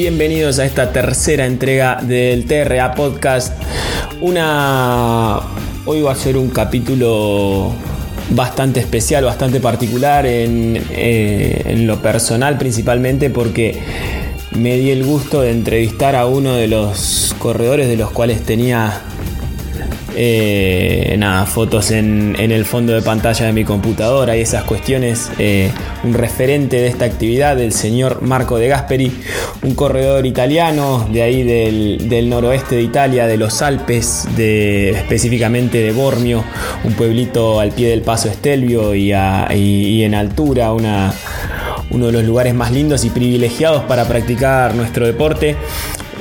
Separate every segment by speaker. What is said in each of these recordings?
Speaker 1: bienvenidos a esta tercera entrega del TRA Podcast. Una. Hoy va a ser un capítulo bastante especial, bastante particular en, eh, en lo personal principalmente porque me di el gusto de entrevistar a uno de los corredores de los cuales tenía eh, nada, fotos en, el fondo de pantalla de mi computadora y esas cuestiones. Eh, un referente de esta actividad, el señor Marco de Gasperi, un corredor italiano de ahí del, noroeste de Italia, de los Alpes, de, específicamente de Bormio, un pueblito al pie del paso Estelvio y, y en altura, una, uno de los lugares más lindos y privilegiados para practicar nuestro deporte.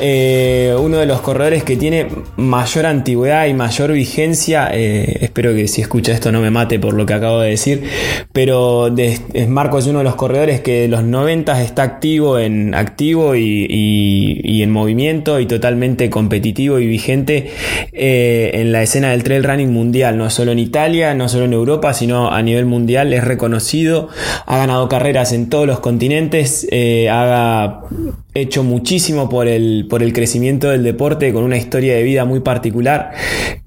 Speaker 1: Eh, uno de los corredores que tiene mayor antigüedad y mayor vigencia. Eh, espero que si escucha esto no me mate por lo que acabo de decir. Pero Marco es uno de los corredores que de los 90 está activo en activo y, en movimiento y totalmente competitivo y vigente eh, en la escena del trail running mundial. No solo en Italia, no solo en Europa, sino a nivel mundial. Es reconocido, ha ganado carreras en todos los continentes, ha hecho muchísimo por el por el crecimiento del deporte con una historia de vida muy particular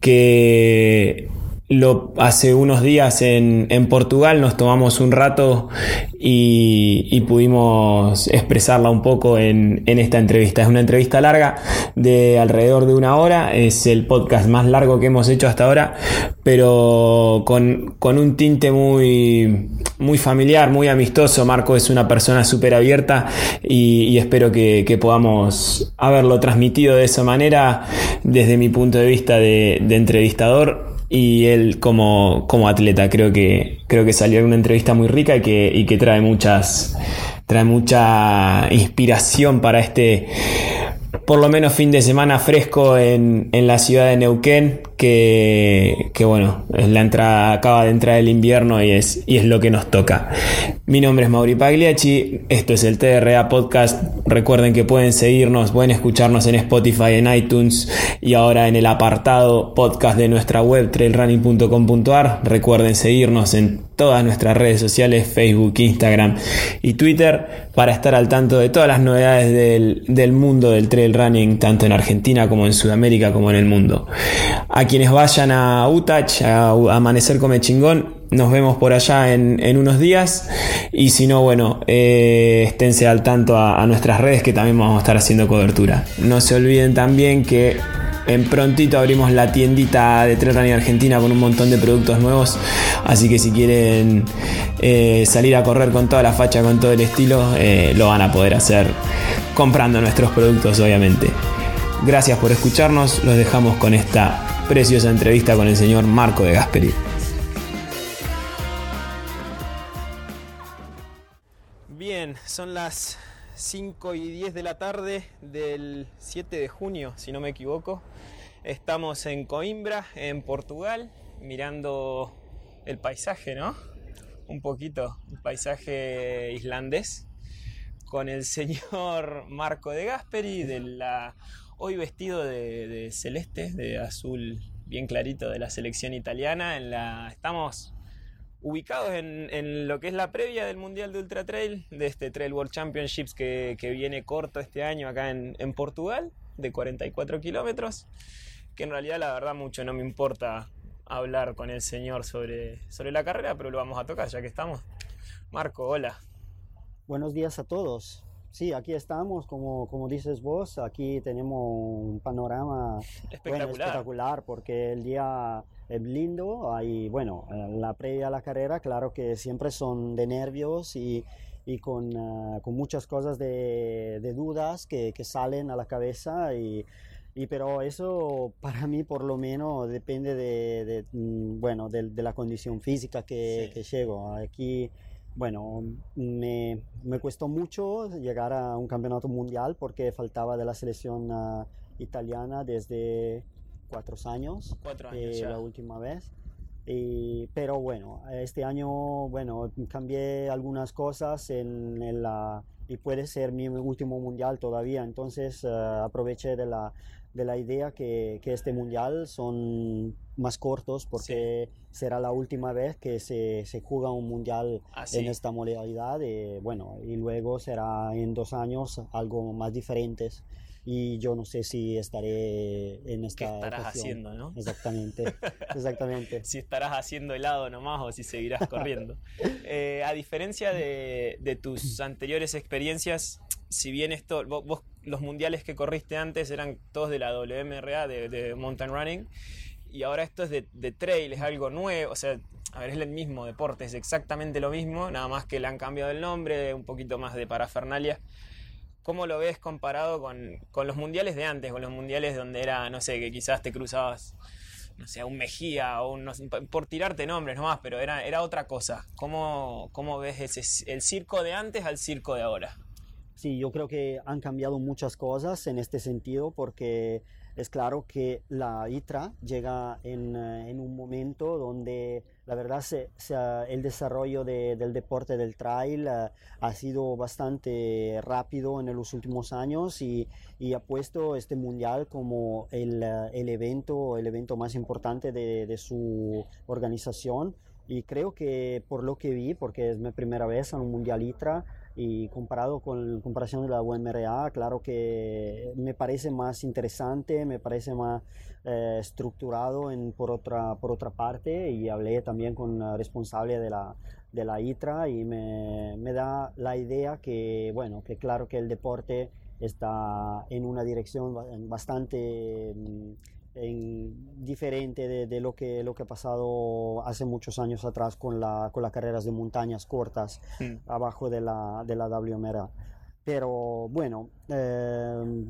Speaker 1: que lo, hace unos días en, Portugal nos tomamos un rato y, pudimos expresarla un poco en, esta entrevista. Es una entrevista larga de alrededor de una hora, es el podcast más largo que hemos hecho hasta ahora, pero con, un tinte muy, muy familiar, muy amistoso. Marco es una persona súper abierta y, espero que, podamos haberlo transmitido de esa manera desde mi punto de vista de entrevistador y él como, como atleta. Creo que, creo que salió en una entrevista muy rica y que, y que trae muchas trae mucha inspiración para este por lo menos fin de semana fresco en, en la ciudad de Neuquén que, bueno, es la entrada, acaba de entrar el invierno y es, y es lo que nos toca. Mi nombre es Mauri Pagliacci, esto es el TRA Podcast. Recuerden que pueden seguirnos, pueden escucharnos en Spotify, en iTunes y ahora en el apartado podcast de nuestra web trailrunning.com.ar. Recuerden seguirnos en todas nuestras redes sociales, Facebook, Instagram y Twitter, para estar al tanto de todas las novedades del, del mundo del trail running, tanto en Argentina como en Sudamérica como en el mundo. Aquí quienes vayan a Utach, a, Amanecer Come Chingón, nos vemos por allá en, unos días. Y si no, bueno, eh, esténse al tanto a, nuestras redes que también vamos a estar haciendo cobertura. No se olviden también que en prontito abrimos la tiendita de Trail Argentina con un montón de productos nuevos. Así que si quieren eh, salir a correr con toda la facha, con todo el estilo, eh, lo van a poder hacer comprando nuestros productos, obviamente. Gracias por escucharnos. Los dejamos con esta preciosa entrevista con el señor Marco de Gasperi. Bien, son las 5 y 10 de la tarde del 7 de junio, si no me equivoco. Estamos en Coimbra, en Portugal, mirando el paisaje, ¿no? Un poquito, el paisaje islandés, con el señor Marco de Gasperi de la Hoy vestido de, celeste, de azul bien clarito de la selección italiana. En la, estamos ubicados en, lo que es la previa del Mundial de Ultra Trail, de este Trail World Championships que, viene corto este año acá en, Portugal, de 44 kilómetros, que en realidad la verdad mucho no me importa hablar con el señor sobre, sobre la carrera, pero lo vamos a tocar ya que estamos. Marco, hola.
Speaker 2: Buenos días a todos. Sí, aquí estamos, como, como dices vos, aquí tenemos un panorama espectacular. porque el día es lindo, hay, bueno, la previa a la carrera, claro que siempre son de nervios y, y con, ah, con, muchas cosas de, de dudas que, que, salen a la cabeza y, y, pero eso para mí por lo menos depende de, de mm, bueno, de, de, la condición física que, que llego. Aquí bueno, me, me, costó mucho llegar a un campeonato mundial porque faltaba de la selección ah, italiana desde cuatro años,
Speaker 1: cuatro años
Speaker 2: la última vez. Y, pero bueno, este año, bueno, cambié algunas cosas en, en la, y puede ser mi último mundial todavía, entonces ah, aproveché de la, de la idea que, que, este mundial son más cortos porque será la última vez que se, se juega un mundial
Speaker 1: Ah,
Speaker 2: en esta modalidad y bueno y luego será en dos años algo más diferentes y yo no sé si estaré en esta
Speaker 1: ¿Qué estarás
Speaker 2: ocasión.
Speaker 1: haciendo, no?
Speaker 2: exactamente exactamente
Speaker 1: si estarás haciendo helado nomás o si seguirás corriendo. Eh, a diferencia de, de, tus anteriores experiencias, si bien esto, vos, vos, los mundiales que corriste antes eran todos de la WMRA, de, de Mountain Running, y ahora esto es de, de, trail, es algo nuevo, o sea, a ver, es el mismo deporte, es exactamente lo mismo, nada más que le han cambiado el nombre, un poquito más de parafernalia. ¿Cómo lo ves comparado con, con los mundiales de antes, con los mundiales donde era, no sé, que quizás te cruzabas no sé, un Mejía o un, por tirarte nombres nomás, pero era, era otra cosa. ¿Cómo, cómo ves ese, el circo de antes al circo de ahora?
Speaker 2: Sí, yo creo que han cambiado muchas cosas en este sentido porque es claro que la ITRA llega en, en un momento donde la verdad se, se, el desarrollo de, del deporte del trail uh, ha sido bastante rápido en los últimos años y, y ha puesto este mundial como el, el, evento, el evento más importante de, de su organización. Y creo que por lo que vi, porque es mi primera vez en un mundial ITRA, y comparado con comparación de la UMRA, claro que me parece más interesante, me parece más eh, estructurado en, por, otra, por otra parte y hablé también con la responsable de la, de la ITRA y me, me da la idea que, bueno, que claro que el deporte está en una dirección bastante en, diferente de, de, lo, que, lo que ha pasado hace muchos años atrás con, la, con las carreras de montañas cortas mm. abajo de la, de la WMRA. Pero bueno, eh,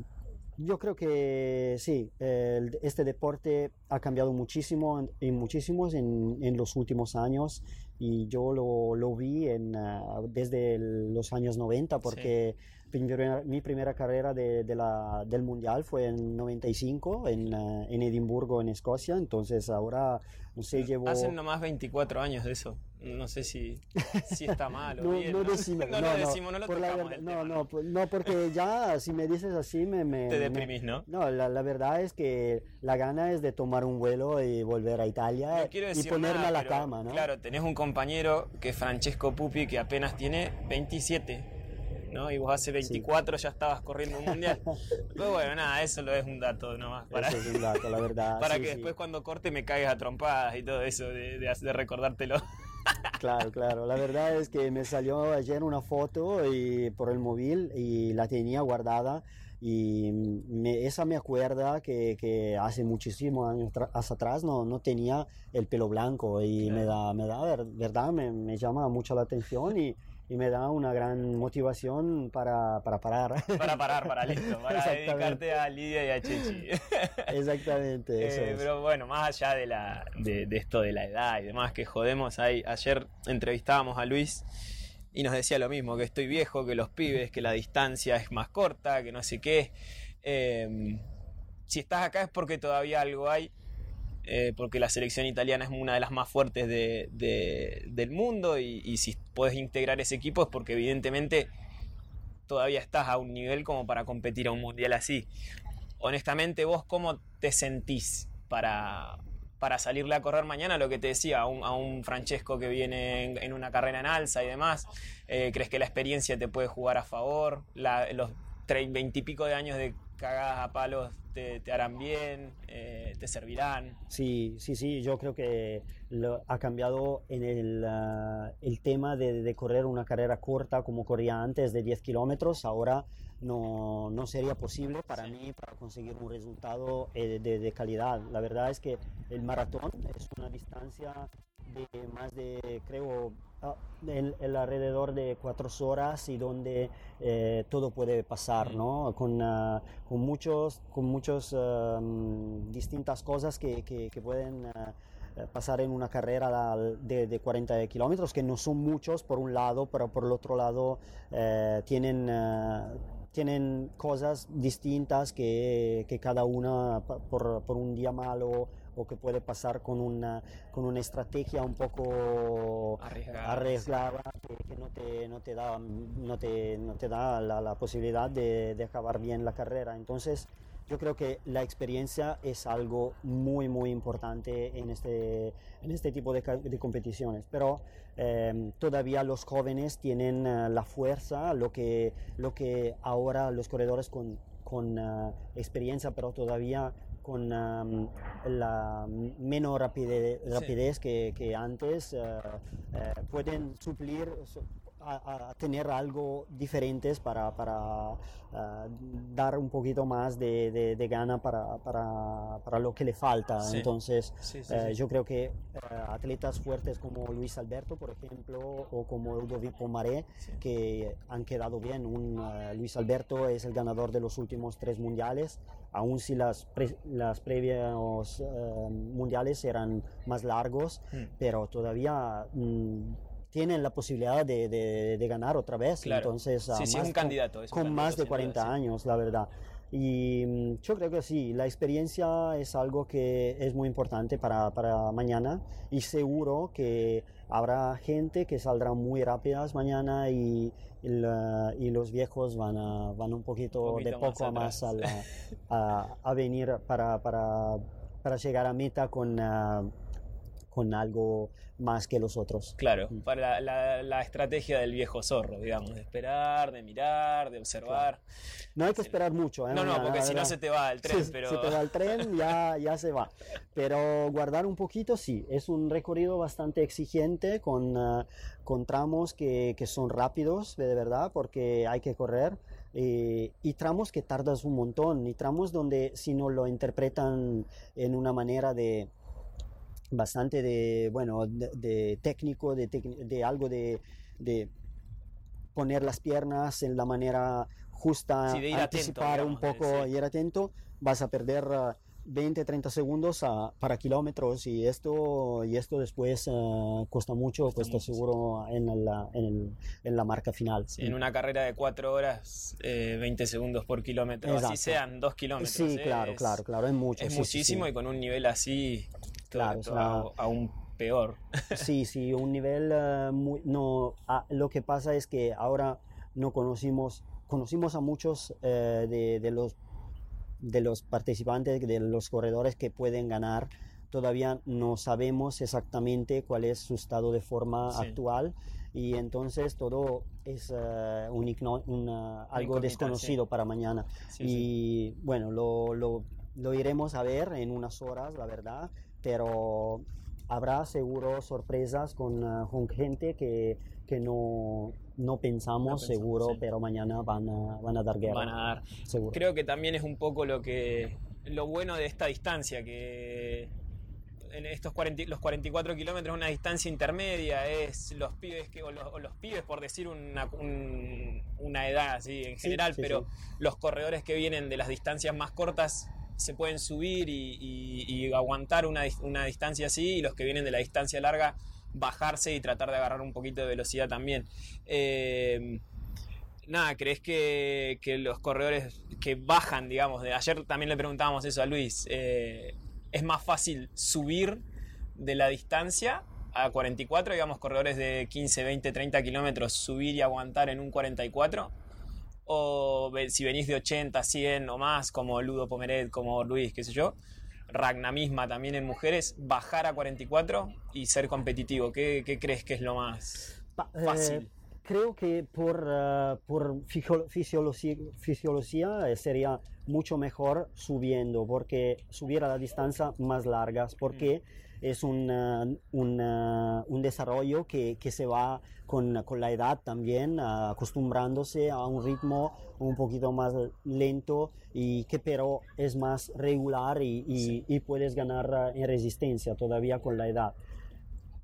Speaker 2: yo creo que sí, el, este deporte ha cambiado muchísimo en, en muchísimos en, en, los últimos años y yo lo, lo vi en, uh, desde el, los años 90 porque sí. Mi, primera, carrera de, de la, del mundial fue en 95 en, uh, en, Edimburgo, en Escocia, entonces ahora, no sé, llevo...
Speaker 1: Hacen nomás 24 años de eso, no sé si, si está mal o
Speaker 2: no,
Speaker 1: bien.
Speaker 2: No, decimos,
Speaker 1: no,
Speaker 2: no,
Speaker 1: no, decimos, no lo
Speaker 2: por
Speaker 1: tocamos
Speaker 2: la, no, no, pues, no, porque ya si me dices así me... me
Speaker 1: Te deprimís,
Speaker 2: me,
Speaker 1: ¿no?
Speaker 2: No, la, la, verdad es que la gana es de tomar un vuelo y volver a Italia y ponerme
Speaker 1: nada,
Speaker 2: a la
Speaker 1: pero,
Speaker 2: cama, ¿no?
Speaker 1: Claro, tenés un compañero que es Francesco Pupi que apenas tiene 27. ¿No? Y vos hace 24 sí. ya estabas corriendo un mundial. Pero bueno, nada, eso lo es un dato nomás. Para,
Speaker 2: eso es un dato, la verdad.
Speaker 1: para
Speaker 2: sí,
Speaker 1: que
Speaker 2: sí.
Speaker 1: después cuando corte me caigas a trompadas y todo eso, de, de, de recordártelo.
Speaker 2: Claro, claro. La verdad es que me salió ayer una foto y, por el móvil y la tenía guardada y me, esa me acuerda que, que hace muchísimos años atrás no, no, tenía el pelo blanco y claro. me da, me da ver, verdad, me, me, llama mucho la atención y, y, me da una gran motivación para, para parar.
Speaker 1: Para parar, para listo, para dedicarte a Lidia y a Chechi.
Speaker 2: Exactamente. Eso
Speaker 1: eh,
Speaker 2: es.
Speaker 1: Pero bueno, más allá de, la, de, de, esto de la edad y demás que jodemos, ahí, ayer entrevistábamos a Luis y nos decía lo mismo, que estoy viejo, que los pibes, que la distancia es más corta, que no sé qué. Eh, si estás acá es porque todavía algo hay, eh, porque la selección italiana es una de las más fuertes de, de, del mundo y, y, si puedes integrar ese equipo es porque evidentemente todavía estás a un nivel como para competir a un mundial así. Honestamente, vos cómo te sentís para, para salirle a correr mañana, lo que te decía, a un, a un Francesco que viene en, en, una carrera en alza y demás, eh, ¿crees que la experiencia te puede jugar a favor? La, los veintipico de años de cagadas a palos te, te harán bien, eh, te servirán.
Speaker 2: Sí, sí, sí, yo creo que lo, ha cambiado en el, uh, el tema de, de, correr una carrera corta como corría antes de 10 kilómetros, ahora no, no, sería posible para sí. mí para conseguir un resultado eh, de, de, calidad. La verdad es que el maratón es una distancia de más de, creo, el, el alrededor de cuatro horas y donde eh, todo puede pasar, ¿no? Con, uh, con muchos, con muchos um, distintas cosas que, que, que pueden uh, pasar en una carrera de, de 40 kilómetros, que no son muchos por un lado, pero por el otro lado eh, tienen tienen cosas distintas que, que cada una por, por, un día malo o que puede pasar con una, con una estrategia un poco
Speaker 1: arriesgada,
Speaker 2: arriesgada que, que, no, te, no te da, no te, no te da la, la posibilidad de, de, acabar bien la carrera. Entonces, yo creo que la experiencia es algo muy, muy importante en este, en este tipo de, de competiciones. Pero em, todavía los jóvenes tienen uh, la fuerza, lo que, lo que ahora los corredores con, con uh, experiencia, pero todavía con um, la menos rapidez, rapidez sí. que, que, antes, uh, pueden suplir a, tener algo diferentes para, para uh, dar un poquito más de, de, de gana para, para, para, lo que le falta. Sí. Entonces, sí, uh, yo creo que uh, atletas fuertes como Luis Alberto, por ejemplo, o como Ludovic Pomaré, que han quedado bien. Un, Luis Alberto es el ganador de los últimos tres mundiales, aun si las, pre, las previos mundiales eran más largos, mm. pero todavía... Mm, tienen la posibilidad de, de, de ganar otra vez.
Speaker 1: Claro.
Speaker 2: Entonces,
Speaker 1: sí, sí,
Speaker 2: más
Speaker 1: es un candidato. Es
Speaker 2: con
Speaker 1: un
Speaker 2: más
Speaker 1: candidato,
Speaker 2: de 40
Speaker 1: duda,
Speaker 2: años, la verdad. Y mm, yo creo que sí, la experiencia es algo que es muy importante para, para mañana y seguro que habrá gente que saldrá muy rápidas mañana y, y, y los viejos van, a, van un poquito,
Speaker 1: Un poquito
Speaker 2: de poco a
Speaker 1: más
Speaker 2: más a, la- a, a venir para, para, para llegar a meta con, ah, con algo más que los otros.
Speaker 1: Claro,
Speaker 2: Mm.
Speaker 1: para la, la- la estrategia del viejo zorro, digamos, de esperar, de mirar, de observar.
Speaker 2: No hay que esperar mucho. ¿eh?
Speaker 1: No, no, porque si no se te va el tren,
Speaker 2: Sí,
Speaker 1: pero...
Speaker 2: Se te va el tren, ya, ya se va. Pero guardar un poquito, sí. Es un recorrido bastante exigente con, ah, con tramos que, que son rápidos, de verdad, porque hay que correr. eh, y tramos que tardas un montón. Y tramos donde si no lo interpretan en una manera de bastante de, bueno, de, de técnico, de, de algo de, de poner las piernas en la manera justa,
Speaker 1: Sí, de ir atento,
Speaker 2: anticipar
Speaker 1: digamos,
Speaker 2: un poco
Speaker 1: sí.
Speaker 2: y ir atento, vas a perder ah, 20, 30 segundos ah, para kilómetros y esto, y esto después ah, cuesta mucho,
Speaker 1: Cuesta
Speaker 2: cuesta,
Speaker 1: mucho,
Speaker 2: seguro en la, en, el- en la marca final.
Speaker 1: Sí, en una carrera de 4 horas, eh, 20 segundos por kilómetro, así
Speaker 2: Exacto.
Speaker 1: sean 2 kilómetros.
Speaker 2: Sí,
Speaker 1: eh,
Speaker 2: claro,
Speaker 1: es-
Speaker 2: claro, claro, es mucho.
Speaker 1: Es
Speaker 2: sí, sí,
Speaker 1: muchísimo
Speaker 2: sí.
Speaker 1: y con un nivel así,
Speaker 2: Claro, es una-
Speaker 1: aún peor.
Speaker 2: Sí, sí, un nivel eh, muy... No, ah, lo que pasa es que ahora no conocimos, conocimos a muchos eh, de, de los, de los participantes, de los corredores que pueden ganar. Todavía no sabemos exactamente cuál es su estado de forma
Speaker 1: Sí.
Speaker 2: actual y entonces todo es eh, un igno- una- algo desconocido para mañana.
Speaker 1: Sí,
Speaker 2: y bueno, lo, lo, lo iremos a ver en unas horas, la verdad, pero habrá seguro sorpresas con, ah, con gente que, que no, no pensamos,
Speaker 1: No pensamos,
Speaker 2: seguro,
Speaker 1: sí.
Speaker 2: pero mañana van a, van a dar guerra.
Speaker 1: Van a dar.
Speaker 2: seguro.
Speaker 1: Creo que también es un poco lo que lo bueno de esta distancia, que en estos 40 los 44 kilómetros es una distancia intermedia, es los pibes que, o los, o los pibes por decir una, un- una edad así en general,
Speaker 2: sí,
Speaker 1: pero los corredores que vienen de las distancias más cortas se pueden subir y, aguantar una, una distancia así, y los que vienen de la distancia larga bajarse y tratar de agarrar un poquito de velocidad también. Eh, nada, ¿crees que, que los corredores que bajan, digamos, de ayer también le preguntábamos eso a Luis, eh, es más fácil subir de la distancia a 44, digamos, corredores de 15, 20, 30 kilómetros, subir y aguantar en un 44? O si venís de 80, 100 o más, como Ludo Pomeret, como Luis, qué sé yo, Ragna misma también en mujeres, bajar a 44 y ser competitivo. ¿Qué, qué crees que es lo más
Speaker 2: eh,
Speaker 1: fácil?
Speaker 2: creo que por, ah, por fisiología eh, sería mucho mejor subiendo, porque subir a las distancias más largas, porque es un, ah, un, un desarrollo que, que se va con, con la edad también, ah, acostumbrándose a un ritmo un poquito más lento y que pero es más regular y, y-
Speaker 1: Sí.
Speaker 2: y puedes ganar ah, en resistencia todavía con la edad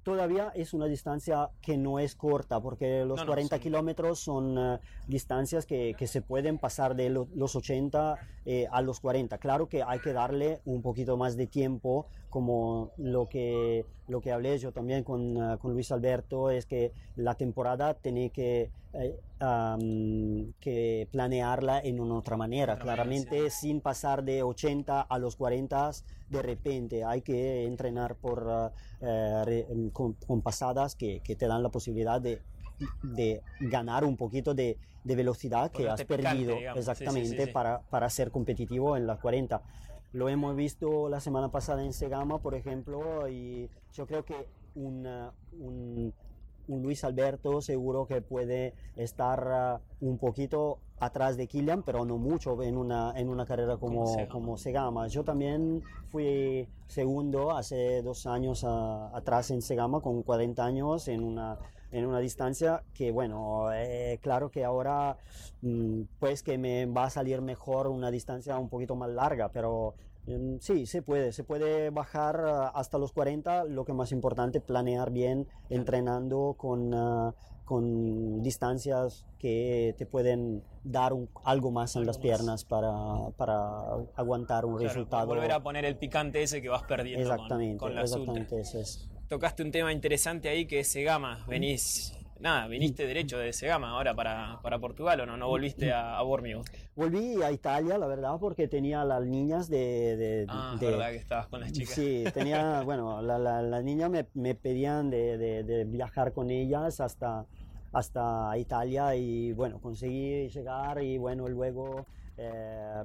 Speaker 2: todavía es una distancia que no es corta, porque los
Speaker 1: No, no,
Speaker 2: 40
Speaker 1: son-
Speaker 2: kilómetros son eh, distancias que, que se pueden pasar de lo- los 80 eh, a los 40. Claro que hay que darle un poquito más de tiempo, como lo que, lo que hablé yo también con, eh, con Luis Alberto, es que la temporada tiene que, eh, am, que planearla en una otra manera,
Speaker 1: Otra manera,
Speaker 2: claramente sin pasar de 80 a los 40 de repente. Hay que entrenar por, eh, re- con, con pasadas que, que te dan la posibilidad de de ganar un poquito de, de velocidad que has perdido exactamente Para, para ser competitivo en las 40. Lo hemos visto la semana pasada en Segama, por ejemplo, y yo creo que un, un, Luis Alberto seguro que puede estar uh, un poquito atrás de Kilian, pero no mucho en una, en una carrera como, como, Segama. Yo también fui segundo hace dos años uh, atrás en Segama con 40 años en una en una distancia que, bueno, eh, claro que ahora mm, pues que me va a salir mejor una distancia un poquito más larga, pero mm, sí, se puede, se puede bajar ah, hasta los 40, lo que más importante, planear bien, entrenando con, ah, con distancias que te pueden dar algo más en las piernas para, para aguantar un resultado.
Speaker 1: Volver a poner el picante ese que vas perdiendo
Speaker 2: exactamente, con, con Exactamente, eso es
Speaker 1: tocaste un tema interesante ahí que es Segama. Venís, nada, viniste derecho de Segama ahora para, para Portugal o no, no volviste a, a
Speaker 2: Volví a Italia, la verdad, porque tenía las niñas de... de
Speaker 1: ah, verdad que estabas con las chicas.
Speaker 2: Sí, tenía, bueno, las la, niñas me, me, pedían de, de, viajar con ellas hasta, hasta Italia y bueno, conseguí llegar y bueno, luego... Eh,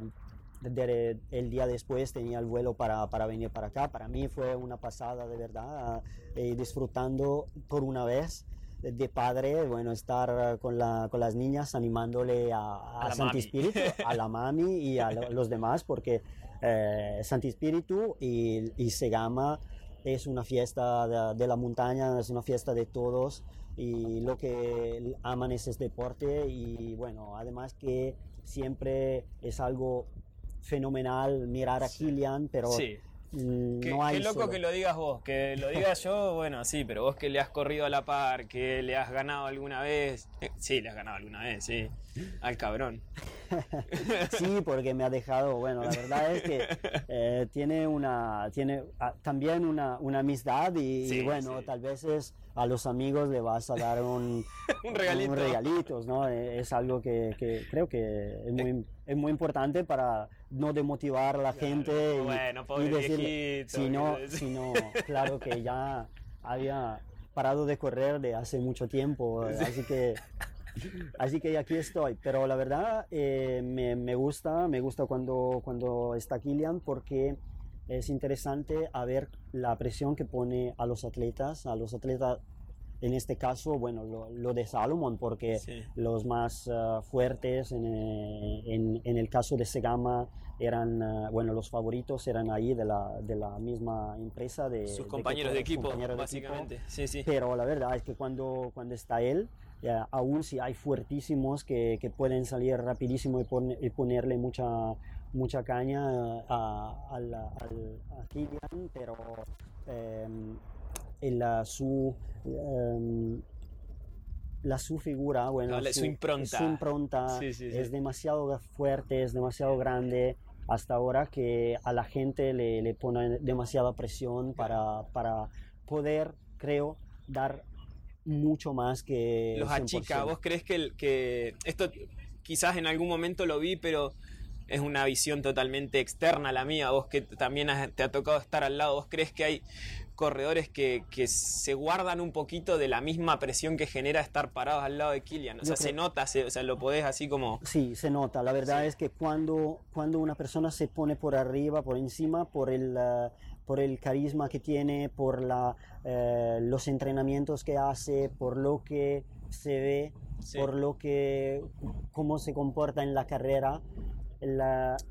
Speaker 2: el día después tenía el vuelo para, para, venir para acá. Para mí fue una pasada de verdad, eh, disfrutando por una vez de padre, bueno, estar con, la, con las niñas animándole a, a, Santi Espíritu, a la mami y a los demás, porque eh, Santi Espíritu y, y, Segama es una fiesta de, de, la montaña, es una fiesta de todos y lo que aman es este deporte y bueno, además que siempre es algo fenomenal mirar a Kilian, pero mm, no hay.
Speaker 1: Qué loco que lo digas vos, que lo diga yo, bueno, sí, pero vos que le has corrido a la par, que le has ganado alguna vez. Eh, sí, le has ganado alguna vez, sí. Al cabrón.
Speaker 2: sí, porque me ha dejado, bueno, la verdad es que eh, tiene una, tiene ah, también una, una amistad y, bueno, tal vez es a los amigos le vas a dar un,
Speaker 1: un regalito.
Speaker 2: Un regalitos, ¿no? Eh, es algo que, que creo que es muy, es muy importante para no demotivar a la gente
Speaker 1: bueno, y, decir,
Speaker 2: si no, si no, claro que ya había parado de correr de hace mucho tiempo, así que Así que aquí estoy, pero la verdad eh, me, me, gusta, me gusta cuando, cuando está Kilian porque es interesante a ver la presión que pone a los atletas, a los atletas en este caso, bueno, lo, de Salomon, porque los más uh, fuertes en, en, en, el caso de Segama eran, uh, bueno, los favoritos eran ahí de la, de la misma empresa. De,
Speaker 1: Sus compañeros de, equipo, básicamente. Sí, sí.
Speaker 2: Pero la verdad es que cuando, cuando está él, aún si hay fuertísimos que, que, pueden salir rapidísimo y, ponerle mucha, mucha caña a, a, a Kilian, pero eh, la, su, em, la su figura, bueno,
Speaker 1: su, impronta,
Speaker 2: su impronta es demasiado fuerte, es demasiado grande hasta ahora que a la gente le, le pone demasiada presión para, para poder, creo, dar mucho más que...
Speaker 1: Los achica, ¿vos crees que, que esto quizás en algún momento lo vi, pero es una visión totalmente externa a la mía, vos que también te ha tocado estar al lado, vos crees que hay corredores que, que, se guardan un poquito de la misma presión que genera estar parados al lado de Kilian. O sea, se nota, o sea, lo podés así como...
Speaker 2: Sí, se nota. La verdad es que cuando, cuando una persona se pone por arriba, por encima, por el, uh, por el carisma que tiene, por la, uh, los entrenamientos que hace, por lo que se ve, por lo que, cómo se comporta en la carrera,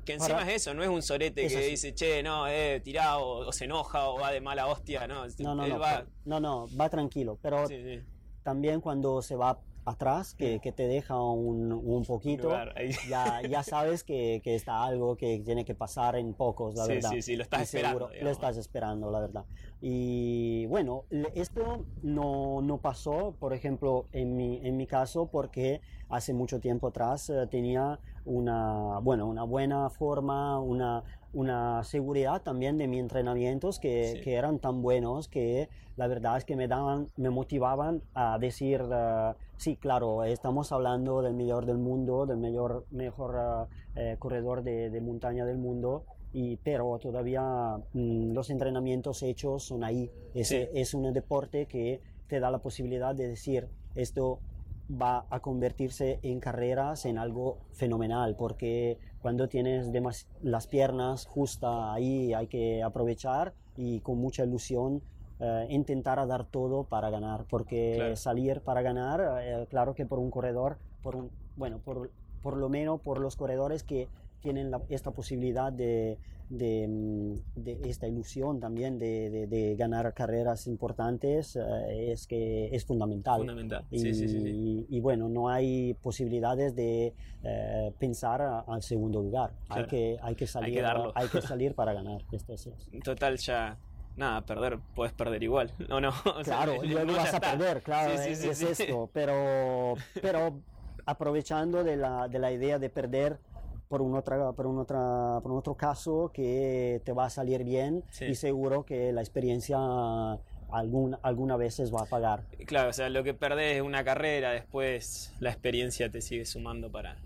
Speaker 1: que encima es eso, no es un sorete que dice, che, no, eh, tirado, o, se enoja, o va de mala hostia, no.
Speaker 2: No, no, no, va... no, no, va tranquilo, pero también cuando se va atrás, que, que te deja un, un poquito, ya, ya sabes que, que, está algo que tiene que pasar en pocos, la verdad.
Speaker 1: Sí, sí, lo estás esperando.
Speaker 2: lo estás esperando, la verdad. Y bueno, esto no, no pasó, por ejemplo, en mi, en mi caso, porque hace mucho tiempo atrás eh, tenía una, bueno, una buena forma, una, una seguridad también de mis entrenamientos que, que, eran tan buenos que la verdad es que me daban, me motivaban a decir, uh, sí, claro, estamos hablando del mejor del mundo, del mejor, mejor uh, eh, corredor de, de, montaña del mundo, y, pero todavía mm, los entrenamientos hechos son ahí. Es, es un deporte que te da la posibilidad de decir, esto va a convertirse en carreras en algo fenomenal, porque cuando tienes las piernas justas ahí hay que aprovechar y con mucha ilusión eh, intentar dar todo para ganar, porque salir para ganar, eh, claro que por un corredor, por un, bueno, por, por lo menos por los corredores que tienen esta posibilidad de, de, esta ilusión también de, de ganar carreras importantes eh, es que es fundamental.
Speaker 1: Fundamental.
Speaker 2: Y,
Speaker 1: sí, sí, sí,
Speaker 2: y, bueno, no hay posibilidades de pensar al segundo lugar. Hay, que, hay, que salir, hay, que salir para ganar. Esto es,
Speaker 1: Total, ya nada, perder, puedes perder igual. No, no.
Speaker 2: claro, luego vas a perder, claro, es, esto. Pero, pero aprovechando de la, de la idea de perder por un, otra, por, un otra, por un otro caso que te va a salir bien y seguro que la experiencia algún, alguna veces va a pagar.
Speaker 1: Claro, o sea, lo que perdés es una carrera, después la experiencia te sigue sumando para,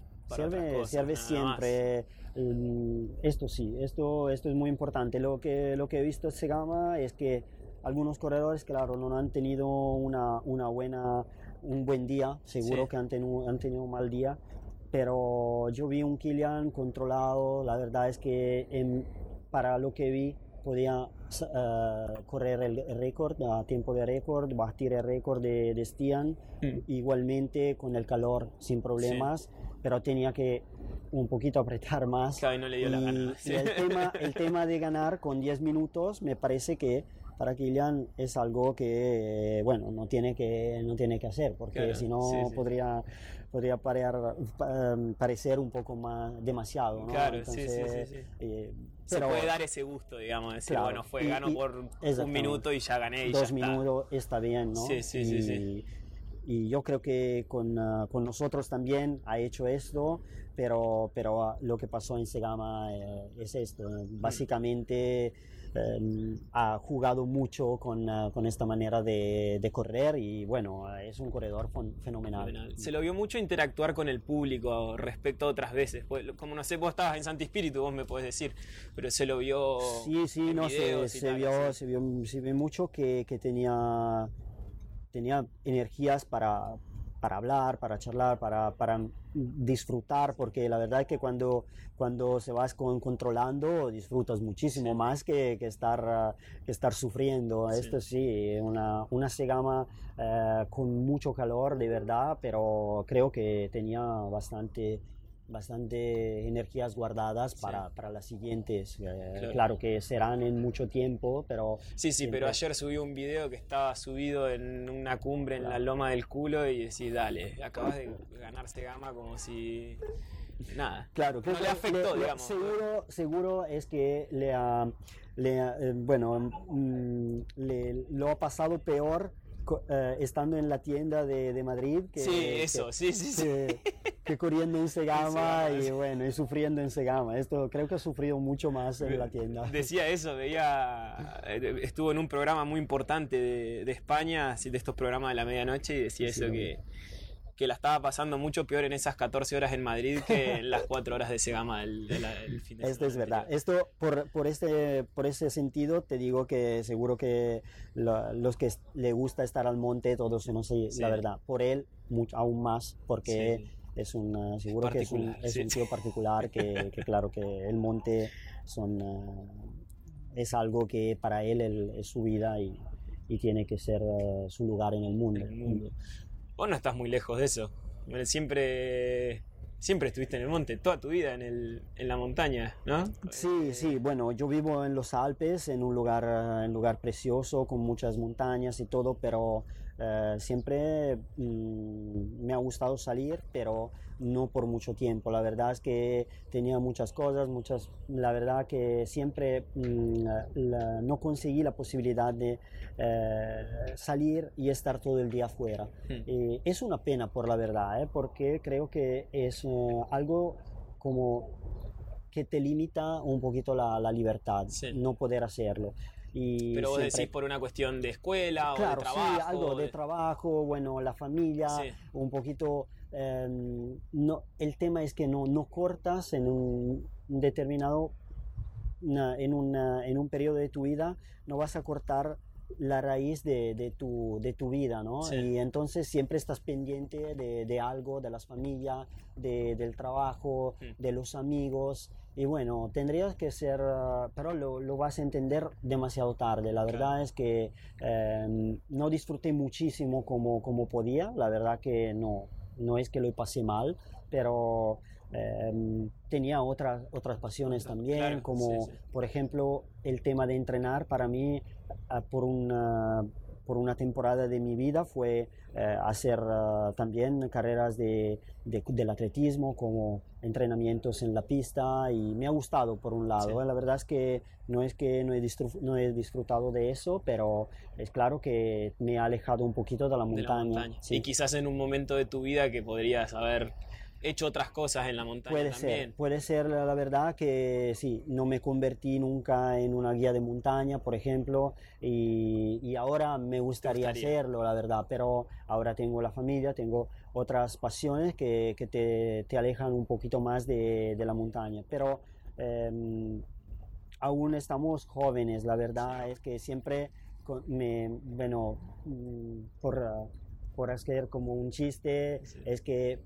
Speaker 2: sirve, siempre. Mm, esto sí, esto, esto es muy importante. Lo que, lo que he visto en Segama es que algunos corredores, claro, no han tenido una, una buena, un buen día, seguro que han tenido, han tenido un mal día, pero yo vi un Kilian controlado, la verdad es que para lo que vi podía uh, correr el récord, a tiempo de récord, batir el récord de, de Stian, mm. igualmente con el calor sin problemas, pero tenía que un poquito apretar más.
Speaker 1: Claro, y no le dio la gana.
Speaker 2: Y el, tema, el tema de ganar con 10 minutos me parece que para Kilian es algo que, bueno, no tiene que, no tiene que hacer, porque si no podría, podría em, parecer un poco más demasiado, ¿no?
Speaker 1: Claro, sí, sí, sí. Eh, Se puede dar ese gusto, digamos, decir, bueno, fue, gano por un minuto y ya gané y
Speaker 2: Dos minutos está. bien, ¿no?
Speaker 1: Sí, sí, sí, sí
Speaker 2: y yo creo que con, ah, con, nosotros también ha hecho esto, pero, pero ah, lo que pasó en Segama eh, es esto. Básicamente em, ha jugado mucho con, ah, con esta manera de, de, correr y bueno, es un corredor fenomenal.
Speaker 1: Se lo vio mucho interactuar con el público respecto a otras veces. Pues, como no sé, vos estabas en Santi Espíritu, vos me podés decir, pero se lo vio.
Speaker 2: Sí, sí, no, se, se, vio, se, vio, se vio mucho que, que tenía tenía energías para, para hablar, para charlar, para, para, disfrutar, porque la verdad es que cuando, cuando se vas con, controlando disfrutas muchísimo más que, que estar, que estar sufriendo. Esto sí, una, una segama eh, con mucho calor de verdad, pero creo que tenía bastante bastante energías guardadas para, para las siguientes. Eh, claro. que serán en mucho tiempo, pero...
Speaker 1: Sí, sí, pero ayer subí un video que estaba subido en una cumbre en la loma del culo y decís, dale, acabas de ganarse gama como si... Nada.
Speaker 2: Claro,
Speaker 1: que le afectó, digamos.
Speaker 2: Seguro, seguro es que le ha... Le eh, bueno, mm, le, lo ha pasado peor eh, estando en la tienda de, de Madrid.
Speaker 1: Que, sí, eso, sí, sí, sí.
Speaker 2: Que, corriendo en Segama y bueno, y sufriendo en Segama. Esto creo que ha sufrido mucho más en la tienda.
Speaker 1: Decía eso, veía, eh, estuvo en un programa muy importante de, de España, de estos programas de la medianoche, y decía eso que que la estaba pasando mucho peor en esas 14 horas en Madrid que en las 4 horas de Segama el, el, fin de
Speaker 2: semana. Esto es verdad. Esto, por, por, este, por ese sentido, te digo que seguro que los que le gusta estar al monte, todos, no sé, la verdad, por él mucho, aún más, porque... es un seguro que es un, es un tío particular que, que, claro que el monte son eh, es algo que para él es su vida y, y tiene que ser eh, su lugar en el mundo. En el mundo.
Speaker 1: Vos no estás muy lejos de eso. Siempre, siempre estuviste en el monte, toda tu vida en, el, en la montaña, ¿no?
Speaker 2: Sí, sí, bueno, yo vivo en los Alpes, en un lugar, en un lugar precioso, con muchas montañas y todo, pero eh, siempre mm, me ha gustado salir, pero no por mucho tiempo. La verdad es que tenía muchas cosas, muchas. La verdad que siempre mm, no conseguí la posibilidad de eh, salir y estar todo el día afuera. Hmm. es una pena, por la verdad, ¿eh? porque creo que es algo como que te limita un poquito la, libertad, no poder hacerlo.
Speaker 1: Pero vos decís por una cuestión de escuela o de trabajo.
Speaker 2: Sí, algo de... trabajo, bueno, la familia, un poquito... Em, no, el tema es que no, no cortas en un determinado... en, una, en un periodo de tu vida, no vas a cortar la raíz de, de, tu, de tu vida, ¿no? Y entonces siempre estás pendiente de, de algo, de las familias, de, del trabajo, mm. de los amigos. Y bueno, tendrías que ser, ah, pero lo, lo vas a entender demasiado tarde. La verdad es que em, no disfruté muchísimo como, como podía. La verdad que no, no es que lo pasé mal, pero em, tenía otras, otras pasiones también, como por ejemplo el tema de entrenar para mí ah, por una por una temporada de mi vida fue eh, hacer ah, también carreras de, del atletismo, como entrenamientos en la pista, y me ha gustado por un lado. La verdad es que no es que no he, no he, disfrutado de eso, pero es claro que me ha alejado un poquito de la montaña.
Speaker 1: Y quizás en un momento de tu vida que podrías haber hecho otras cosas en la montaña
Speaker 2: puede
Speaker 1: también.
Speaker 2: Ser, puede ser la verdad que sí, no me convertí nunca en una guía de montaña, por ejemplo, y, y ahora me gustaría, hacerlo, la verdad, pero ahora tengo la familia, tengo otras pasiones que, que te, te, alejan un poquito más de, de la montaña, pero em, aún estamos jóvenes, la verdad es que siempre me, bueno, mm, por, por hacer como un chiste, es que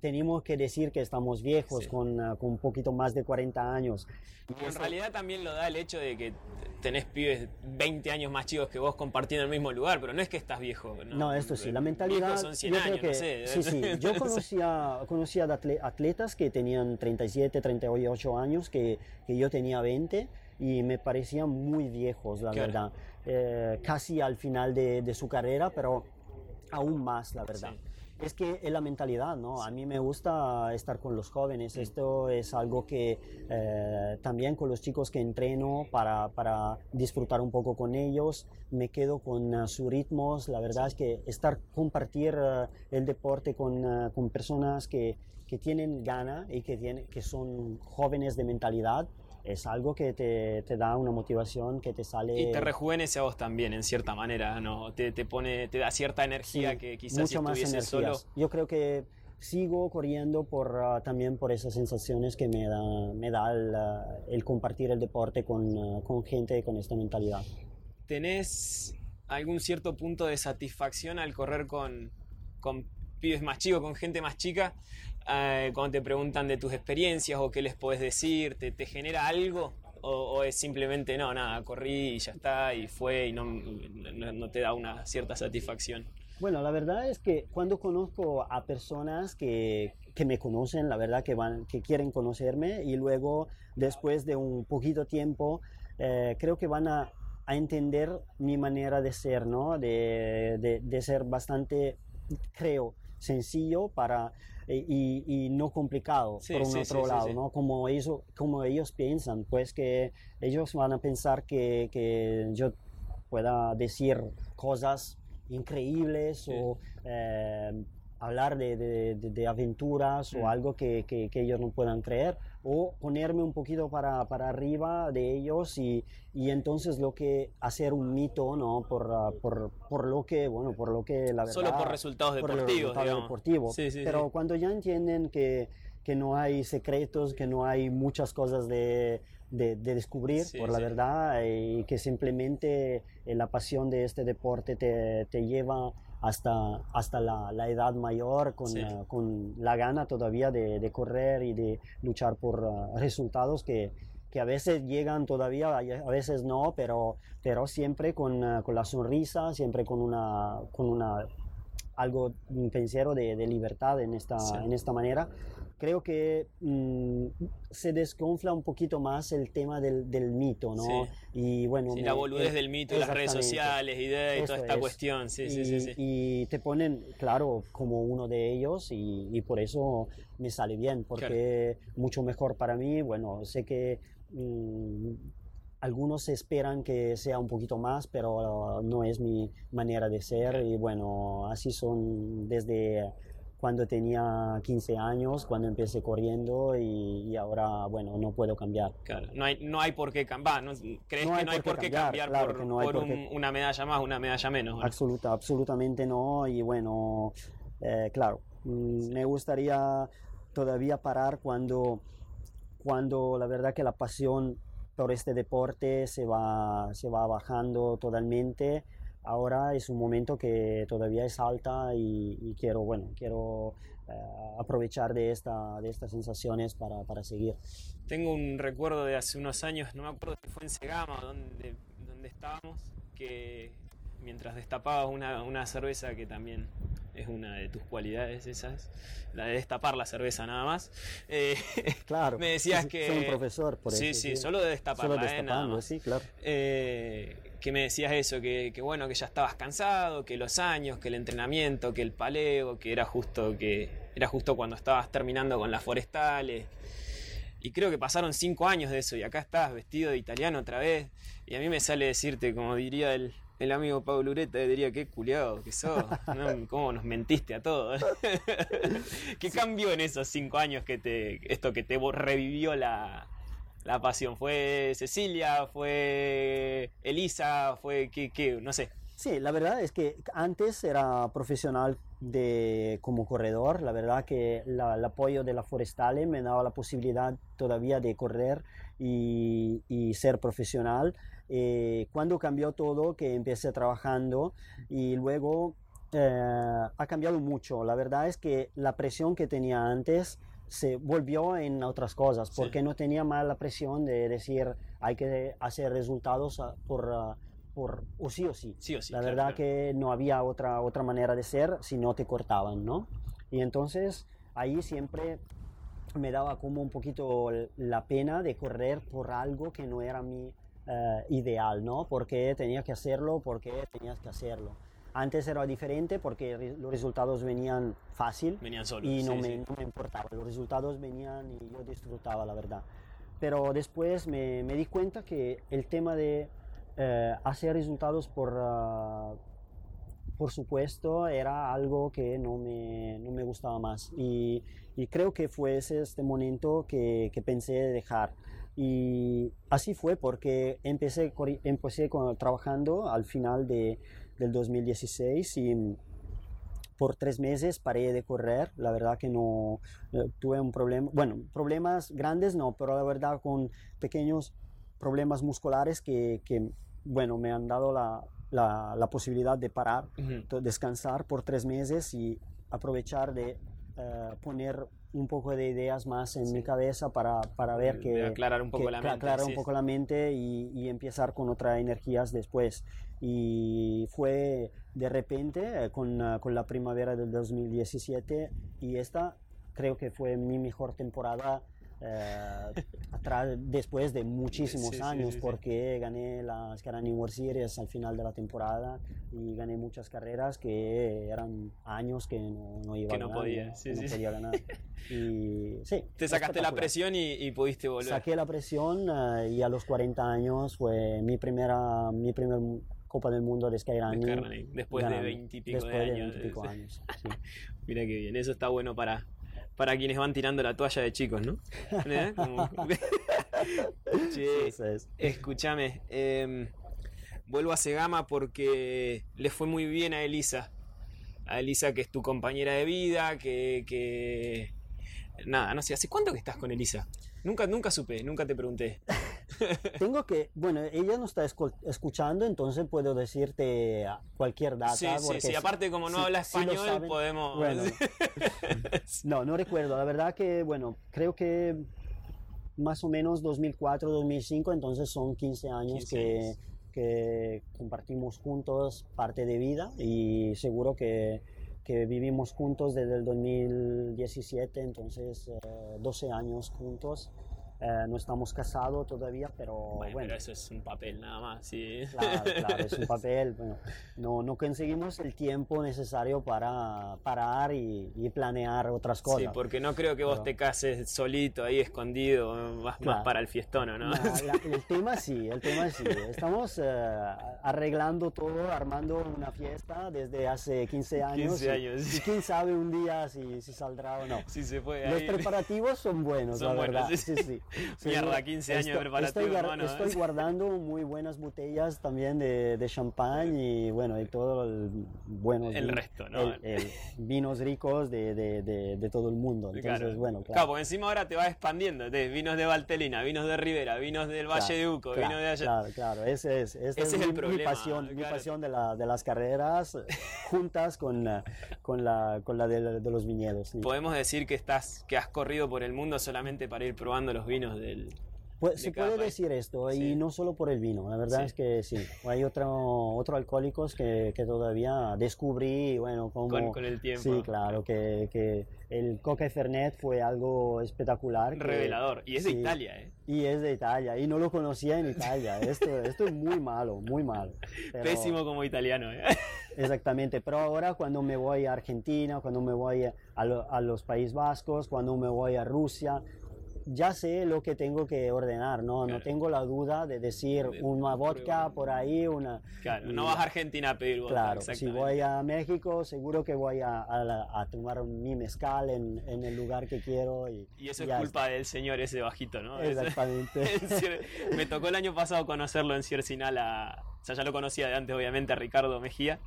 Speaker 2: tenemos que decir que estamos viejos con, ah, con, un poquito más de 40 años.
Speaker 1: en realidad también lo da el hecho de que tenés pibes 20 años más chicos que vos compartiendo el mismo lugar, pero no es que estás viejo.
Speaker 2: No, esto sí, la mentalidad...
Speaker 1: Son 100 años,
Speaker 2: que, Sí, sí, yo conocía, conocía atletas que tenían 37, 38 años, que, que yo tenía 20 y me parecían muy viejos, la verdad. Eh, casi al final de, de, su carrera, pero aún más, la verdad. Es que es la mentalidad, ¿no? A mí me gusta estar con los jóvenes. Esto es algo que eh, también con los chicos que entreno para, para, disfrutar un poco con ellos, me quedo con uh, sus ritmos. La verdad es que estar, compartir uh, el deporte con, uh, con personas que, que tienen gana y que, tienen, que son jóvenes de mentalidad, es algo que te, te, da una motivación que te sale...
Speaker 1: Y te rejuvenece a vos también, en cierta manera, ¿no? Te, te pone, te da cierta energía que quizás mucho si más solo...
Speaker 2: Yo creo que sigo corriendo por, uh, también por esas sensaciones que me da, me da el, uh, el compartir el deporte con, uh, con gente con esta mentalidad.
Speaker 1: ¿Tenés algún cierto punto de satisfacción al correr con, con pibes más chicos, con gente más chica, eh, cuando te preguntan de tus experiencias o qué les puedes decir, ¿te, te genera algo? O, es simplemente, no, nada, corrí y ya está, y fue, y no, no, te da una cierta satisfacción?
Speaker 2: Bueno, la verdad es que cuando conozco a personas que, que me conocen, la verdad que, van, que quieren conocerme, y luego después de un poquito tiempo, eh, creo que van a, a, entender mi manera de ser, ¿no? De, de, de ser bastante, creo, sencillo para, eh, y, no complicado por un otro lado, ¿no? Como ellos, como ellos piensan, pues que ellos van a pensar que, que yo pueda decir cosas increíbles o eh, hablar de, de, de, aventuras o mm. algo que, que, que, ellos no puedan creer o ponerme un poquito para, para arriba de ellos y, y, entonces lo que hacer un mito no por, ah, por, por, lo que bueno por lo que la verdad
Speaker 1: solo por resultados deportivos,
Speaker 2: deportivo. pero cuando ya entienden que, que no hay secretos que no hay muchas cosas de, de, descubrir por la verdad y que simplemente eh, la pasión de este deporte te, te lleva hasta, hasta la, la edad mayor con, uh, con, la gana todavía de, de, correr y de luchar por uh, resultados que, que, a veces llegan todavía, a veces no, pero, pero siempre con, uh, con la sonrisa, siempre con una, con una algo pensiero de, de libertad en esta, en esta manera creo que mmm, se desconfla un poquito más el tema del, del mito, ¿no? Sí.
Speaker 1: Y bueno, sí, me, la boludez del mito, las redes sociales y de toda esta es. cuestión, sí,
Speaker 2: y,
Speaker 1: sí, sí, sí,
Speaker 2: Y te ponen, claro, como uno de ellos y, y por eso me sale bien, porque claro. mucho mejor para mí, bueno, sé que mmm, algunos esperan que sea un poquito más, pero no es mi manera de ser y bueno, así son desde cuando tenía 15 años, cuando empecé corriendo y, y, ahora, bueno, no puedo cambiar.
Speaker 1: Claro, no hay, no hay por qué cambiar, ¿no? ¿crees no que no hay por qué cambiar, cambiar claro por, no por un, qué... una medalla más, una medalla menos?
Speaker 2: ¿no? Absoluta, absolutamente no y bueno, eh, claro, mm, me gustaría todavía parar cuando, cuando la verdad que la pasión por este deporte se va, se va bajando totalmente. Ahora es un momento que todavía es alta y, quiero, bueno, quiero eh, aprovechar de, esta, de estas sensaciones para, para, seguir.
Speaker 1: Tengo un recuerdo de hace unos años, no me acuerdo si fue en Segama donde, donde estábamos, que mientras destapabas una, una cerveza que también es una de tus cualidades esas, la de destapar la cerveza nada más.
Speaker 2: Eh, claro.
Speaker 1: me decías que...
Speaker 2: Soy un profesor, por
Speaker 1: sí,
Speaker 2: eso.
Speaker 1: Sí, sí, solo de destaparla,
Speaker 2: eh, nada sí, claro.
Speaker 1: Eh, que me decías eso, que, que, bueno, que ya estabas cansado, que los años, que el entrenamiento, que el paleo, que era justo, que era justo cuando estabas terminando con las forestales. Y creo que pasaron cinco años de eso y acá estás vestido de italiano otra vez. Y a mí me sale decirte, como diría el, el amigo Pablo Ureta diría, qué culiado que sos, cómo nos mentiste a todos. ¿Qué cambió en esos cinco años que te, esto que te revivió la, pasión? ¿Fue Cecilia? ¿Fue Elisa? ¿Fue qué, qué? No sé.
Speaker 2: Sí, la verdad es que antes era profesional de, como corredor. La verdad que el apoyo de la Forestale me daba la posibilidad todavía de correr y, y ser profesional. Eh, cuando cambió todo, que empecé trabajando y luego eh, ha cambiado mucho. La verdad es que la presión que tenía antes se volvió en otras cosas, porque no tenía más la presión de decir hay que hacer resultados por, ah, por o sí o sí.
Speaker 1: sí, o sí
Speaker 2: la verdad que no había otra, otra manera de ser si no te cortaban, ¿no? Y entonces ahí siempre me daba como un poquito la pena de correr por algo que no era mi, eh, ideal, ¿no? Porque tenía que hacerlo, porque tenías que hacerlo. Antes era diferente porque los resultados venían fácil
Speaker 1: venían solos,
Speaker 2: y no, me, importaba. Los resultados venían y yo disfrutaba, la verdad. Pero después me, me di cuenta que el tema de eh, hacer resultados por, uh, por supuesto, era algo que no me, no me gustaba más. Y, y, creo que fue ese este momento que, que pensé dejar. Y así fue porque empecé, empecé trabajando al final de, del 2016 y por tres meses paré de correr. La verdad que no eh, tuve un problema, bueno, problemas grandes no, pero la verdad con pequeños problemas musculares que, que bueno, me han dado la, la, la posibilidad de parar, descansar por tres meses y aprovechar de eh, poner un poco de ideas más en mi cabeza para, para ver que...
Speaker 1: aclarar un poco la mente.
Speaker 2: Aclarar un poco la mente y, y, empezar con otras energías después. Y fue de repente eh, con, eh, con la primavera del 2017 y esta creo que fue mi mejor temporada eh, atrás, después de muchísimos años, porque gané las Carani World Series al final de la temporada y gané muchas carreras que eran años que no, no iba
Speaker 1: que a ganar, podía,
Speaker 2: no podía ganar. Y sí,
Speaker 1: te sacaste la presión y, pudiste volver.
Speaker 2: Saqué la presión eh, y a los 40 años fue mi primera, mi primer Copa del Mundo de Skyrunning.
Speaker 1: Después de 20 y pico de años.
Speaker 2: De años
Speaker 1: Mira qué bien, eso está bueno para, para quienes van tirando la toalla de chicos, ¿no? ¿Eh? escúchame, em, vuelvo a Segama porque le fue muy bien a Elisa. A Elisa que es tu compañera de vida, que, que... Nada, no sé, ¿hace cuánto que estás con Elisa? Nunca, nunca supe, nunca te pregunté.
Speaker 2: Tengo que, bueno, ella no está escuchando, entonces puedo decirte cualquier data.
Speaker 1: Sí, sí, sí, aparte como no habla español, podemos...
Speaker 2: no, no recuerdo, la verdad que, bueno, creo que más o menos 2004, 2005, entonces son 15 años que, que compartimos juntos parte de vida y seguro que que vivimos juntos desde el 2017, entonces 12 eh, años juntos. Eh, no estamos casados todavía, pero
Speaker 1: bueno, Pero eso es un papel nada más, sí.
Speaker 2: Claro, claro, es un papel. Bueno, no, no conseguimos el tiempo necesario para parar y, planear otras cosas.
Speaker 1: Sí, porque no creo que vos te cases solito ahí escondido, más, más para el fiestón, ¿no?
Speaker 2: el tema sí, el tema sí. Estamos eh, arreglando todo, armando una fiesta desde hace 15 años.
Speaker 1: 15 años.
Speaker 2: Y, quién sabe un día si, si saldrá o no.
Speaker 1: Sí se puede.
Speaker 2: Los preparativos son buenos,
Speaker 1: son
Speaker 2: la
Speaker 1: buenos,
Speaker 2: verdad. sí. sí.
Speaker 1: Mierda, 15 años de preparación.
Speaker 2: Estoy, estoy ¿eh? guardando muy buenas botellas también de, de champán y bueno, y todo el bueno.
Speaker 1: El resto, ¿no?
Speaker 2: vinos ricos de, de, de, todo el mundo. Entonces, bueno,
Speaker 1: claro. porque encima ahora te va expandiendo. De vinos de Valtelina, vinos de Rivera, vinos del Valle de Uco, vinos de allá.
Speaker 2: Claro, claro, ese es, ese es, el mi, pasión, mi pasión de, la, de las carreras juntas con, con la, con la de, los viñedos.
Speaker 1: Podemos decir que, estás, que has corrido por el mundo solamente para ir probando los vinos del,
Speaker 2: pues, se puede decir esto, y no solo por el vino, la verdad es que sí. Hay otro, otro alcohólicos que, que todavía descubrí, bueno, como...
Speaker 1: Con, el tiempo.
Speaker 2: Sí, claro, que, que el Coca Fernet fue algo espectacular.
Speaker 1: Revelador, y es de Italia, ¿eh?
Speaker 2: Y es de Italia, y no lo conocía en Italia. Esto, esto es muy malo, muy malo.
Speaker 1: Pésimo como italiano, ¿eh?
Speaker 2: Exactamente, pero ahora cuando me voy a Argentina, cuando me voy a, a los Países Vascos, cuando me voy a Rusia, ya sé lo que tengo que ordenar, ¿no? No tengo la duda de decir una vodka por ahí, una...
Speaker 1: Claro, no vas a Argentina a pedir vodka.
Speaker 2: Claro, si voy a México seguro que voy a, a, tomar mi mezcal en, en, el lugar que quiero. Y,
Speaker 1: y eso es culpa del señor ese bajito, ¿no?
Speaker 2: Exactamente.
Speaker 1: Me tocó el año pasado conocerlo en Ciercinal, a, o sea, ya lo conocía de antes obviamente a Ricardo Mejía.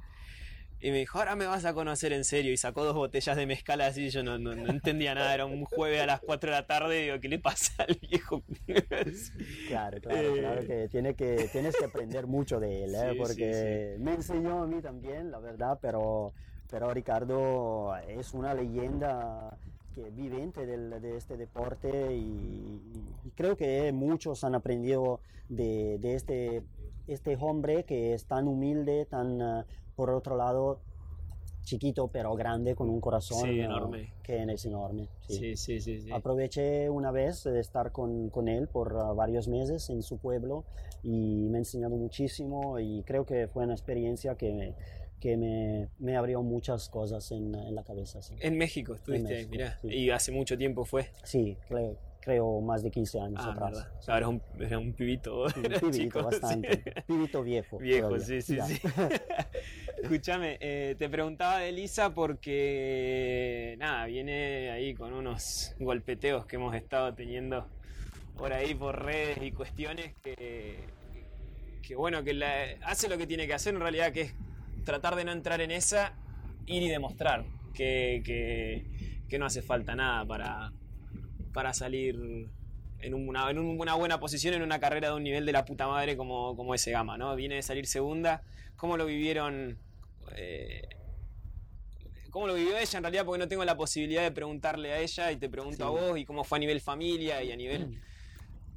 Speaker 1: Y me dijo, ahora me vas a conocer en serio. Y sacó dos botellas de mezcal así. Yo no, no, entendía nada. Era un jueves a las 4 de la tarde. Y digo, ¿qué le pasa al viejo?
Speaker 2: claro, claro, claro que, tiene que tienes que aprender mucho de él. ¿eh? porque me enseñó a mí también, la verdad. Pero, pero Ricardo es una leyenda que viviente del, de este deporte y, creo que muchos han aprendido de, de, este, este hombre que es tan humilde, tan, por otro lado, chiquito pero grande con un corazón
Speaker 1: enorme.
Speaker 2: que es enorme.
Speaker 1: Sí. Sí, sí,
Speaker 2: Aproveché una vez de estar con, con él por uh, varios meses en su pueblo y me ha enseñado muchísimo y creo que fue una experiencia que me, que me, me abrió muchas cosas en, en la cabeza.
Speaker 1: En México estuviste, mira, y hace mucho tiempo fue.
Speaker 2: Sí, creo, creo más de 15 años
Speaker 1: ah,
Speaker 2: atrás.
Speaker 1: Ahora un, era un pibito.
Speaker 2: Un pibito, bastante. Pibito viejo.
Speaker 1: Viejo, sí, sí, sí. Escúchame, eh, te preguntaba de Elisa porque, nada, viene ahí con unos golpeteos que hemos estado teniendo por ahí, por redes y cuestiones que, que bueno, que hace lo que tiene que hacer en realidad, que es tratar de no entrar en esa, ir y demostrar que, que, que no hace falta nada para, para salir en una, en una buena posición en una carrera de un nivel de la puta madre como, como ese Gama, ¿no? Viene de salir segunda. ¿Cómo lo vivieron? Eh, ¿Cómo lo vivió ella en realidad? Porque no tengo la posibilidad de preguntarle a ella y te pregunto a vos y cómo fue a nivel familia y a nivel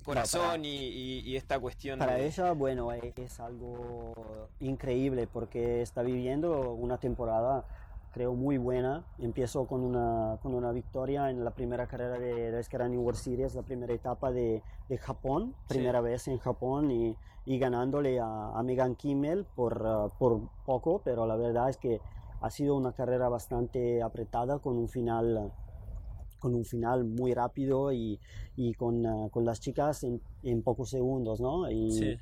Speaker 1: corazón y, esta cuestión.
Speaker 2: Para ella, bueno, es algo increíble porque está viviendo una temporada creo muy buena. Empiezo con una, con una victoria en la primera carrera de la Escarani World Series, la primera etapa de, de Japón, primera vez en Japón y, y ganándole a, a, Megan Kimmel por, uh, por poco, pero la verdad es que ha sido una carrera bastante apretada con un final con un final muy rápido y, y con, uh, con, las chicas en, en, pocos segundos, ¿no? Y,
Speaker 1: sí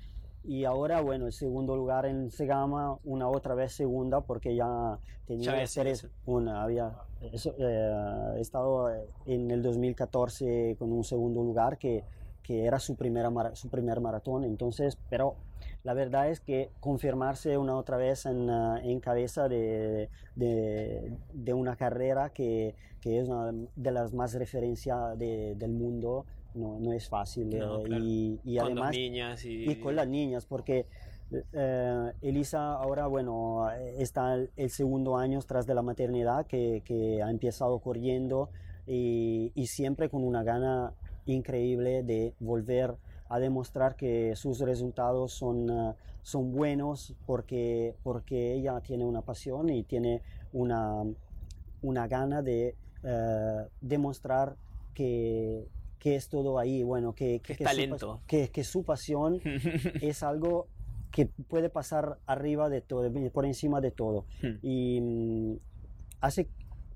Speaker 2: y ahora, bueno, el segundo lugar en Segama, una otra vez segunda, porque ya tenía que ser una. Había eh, estado en el 2014 con un segundo lugar que, que era su, primera su primer maratón. Entonces, pero la verdad es que confirmarse una otra vez en, eh, en cabeza de, de, de, una carrera que, que, es una de las más referencias del mundo no, no es fácil.
Speaker 1: Eh,
Speaker 2: y, y,
Speaker 1: con
Speaker 2: además,
Speaker 1: niñas
Speaker 2: y... con las niñas, porque eh, Elisa ahora, bueno, está el segundo año tras de la maternidad que, que ha empezado corriendo y, y, siempre con una gana increíble de volver a demostrar que sus resultados son, uh, son buenos porque, porque ella tiene una pasión y tiene una, una gana de uh, demostrar que, que es todo ahí, bueno, que, que,
Speaker 1: que,
Speaker 2: su, que, que su pasión es algo que puede pasar arriba de todo, por encima de todo.
Speaker 1: Hmm.
Speaker 2: Y um, hace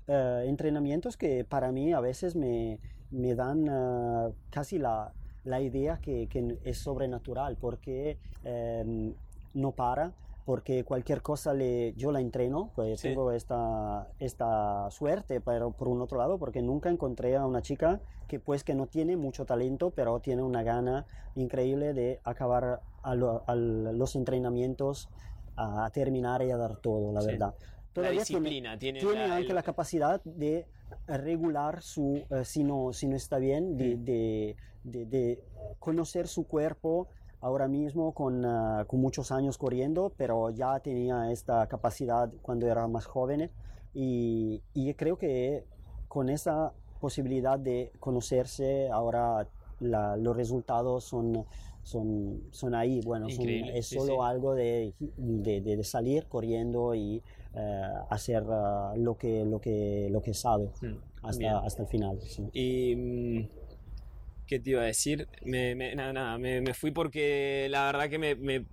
Speaker 2: uh, entrenamientos que para mí a veces me, me dan uh, casi la, la idea que, que, es sobrenatural, porque eh, no para, porque cualquier cosa le, yo la entreno, pues tengo esta, esta suerte, pero por un otro lado, porque nunca encontré a una chica que pues que no tiene mucho talento, pero tiene una gana increíble de acabar a, los entrenamientos, a terminar y a dar todo, la verdad.
Speaker 1: Todavía disciplina,
Speaker 2: tiene, tiene, anche la capacidad de regular su, eh, si, no, si no está bien, de, de, de conocer su cuerpo, ahora mismo con, ah, con, muchos años corriendo, pero ya tenía esta capacidad cuando era más joven. Y, y creo que con esa posibilidad de conocerse ahora los resultados son, son, son ahí, bueno, es solo algo de, de, de, salir corriendo y eh, hacer ah, lo, que, lo, que, lo que sabe mm, hasta, hasta el final.
Speaker 1: Y mm, ¿Qué te iba a decir? Me, nada, nada, me, me, fui porque la verdad que me, me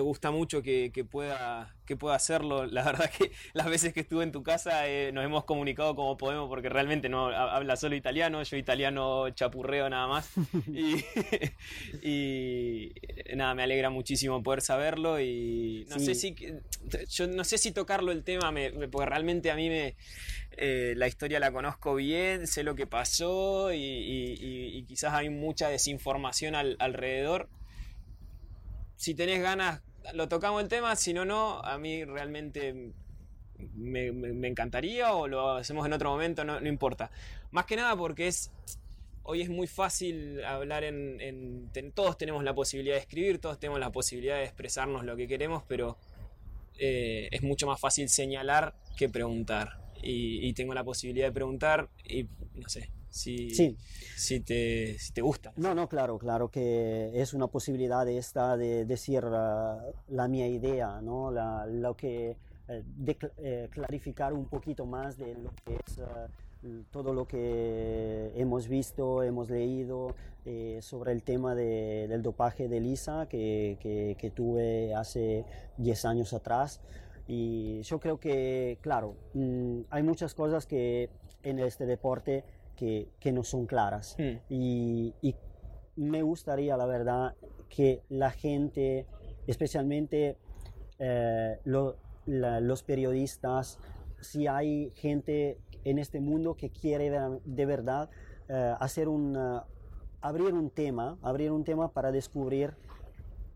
Speaker 1: gusta mucho que, que, pueda, que pueda hacerlo. La verdad que las veces que estuve en tu casa eh, nos hemos comunicado como podemos porque realmente no habla solo italiano, yo italiano chapurreo nada más. Y, nada, me alegra muchísimo poder saberlo y no sé si yo no sé si tocarlo el tema, porque realmente a mí me eh, la historia la conozco bien, sé lo que pasó y, quizás hay mucha desinformación alrededor si tenés ganas, lo tocamos el tema, si no, no, a mí realmente me, encantaría o lo hacemos en otro momento, no, importa. Más que nada porque es, hoy es muy fácil hablar en, Todos tenemos la posibilidad de escribir, todos tenemos la posibilidad de expresarnos lo que queremos, pero eh, es mucho más fácil señalar que preguntar. y tengo la posibilidad de preguntar y no sé, si, sí. si, te, si te gusta.
Speaker 2: No, no, claro, claro que es una posibilidad esta de decir uh, la mía idea, ¿no? La, lo que, eh, de, eh, clarificar un poquito más de lo que es uh, todo lo que hemos visto, hemos leído eh, sobre el tema de, del dopaje de Lisa que, que, que tuve hace 10 años atrás. Y yo creo que, claro, mm, hay muchas cosas que en este deporte que, no son claras. Hmm. Y, me gustaría, la verdad, que la gente, especialmente eh, los periodistas, si hay gente en este mundo que quiere de, verdad eh, hacer un, abrir un tema, abrir un tema para descubrir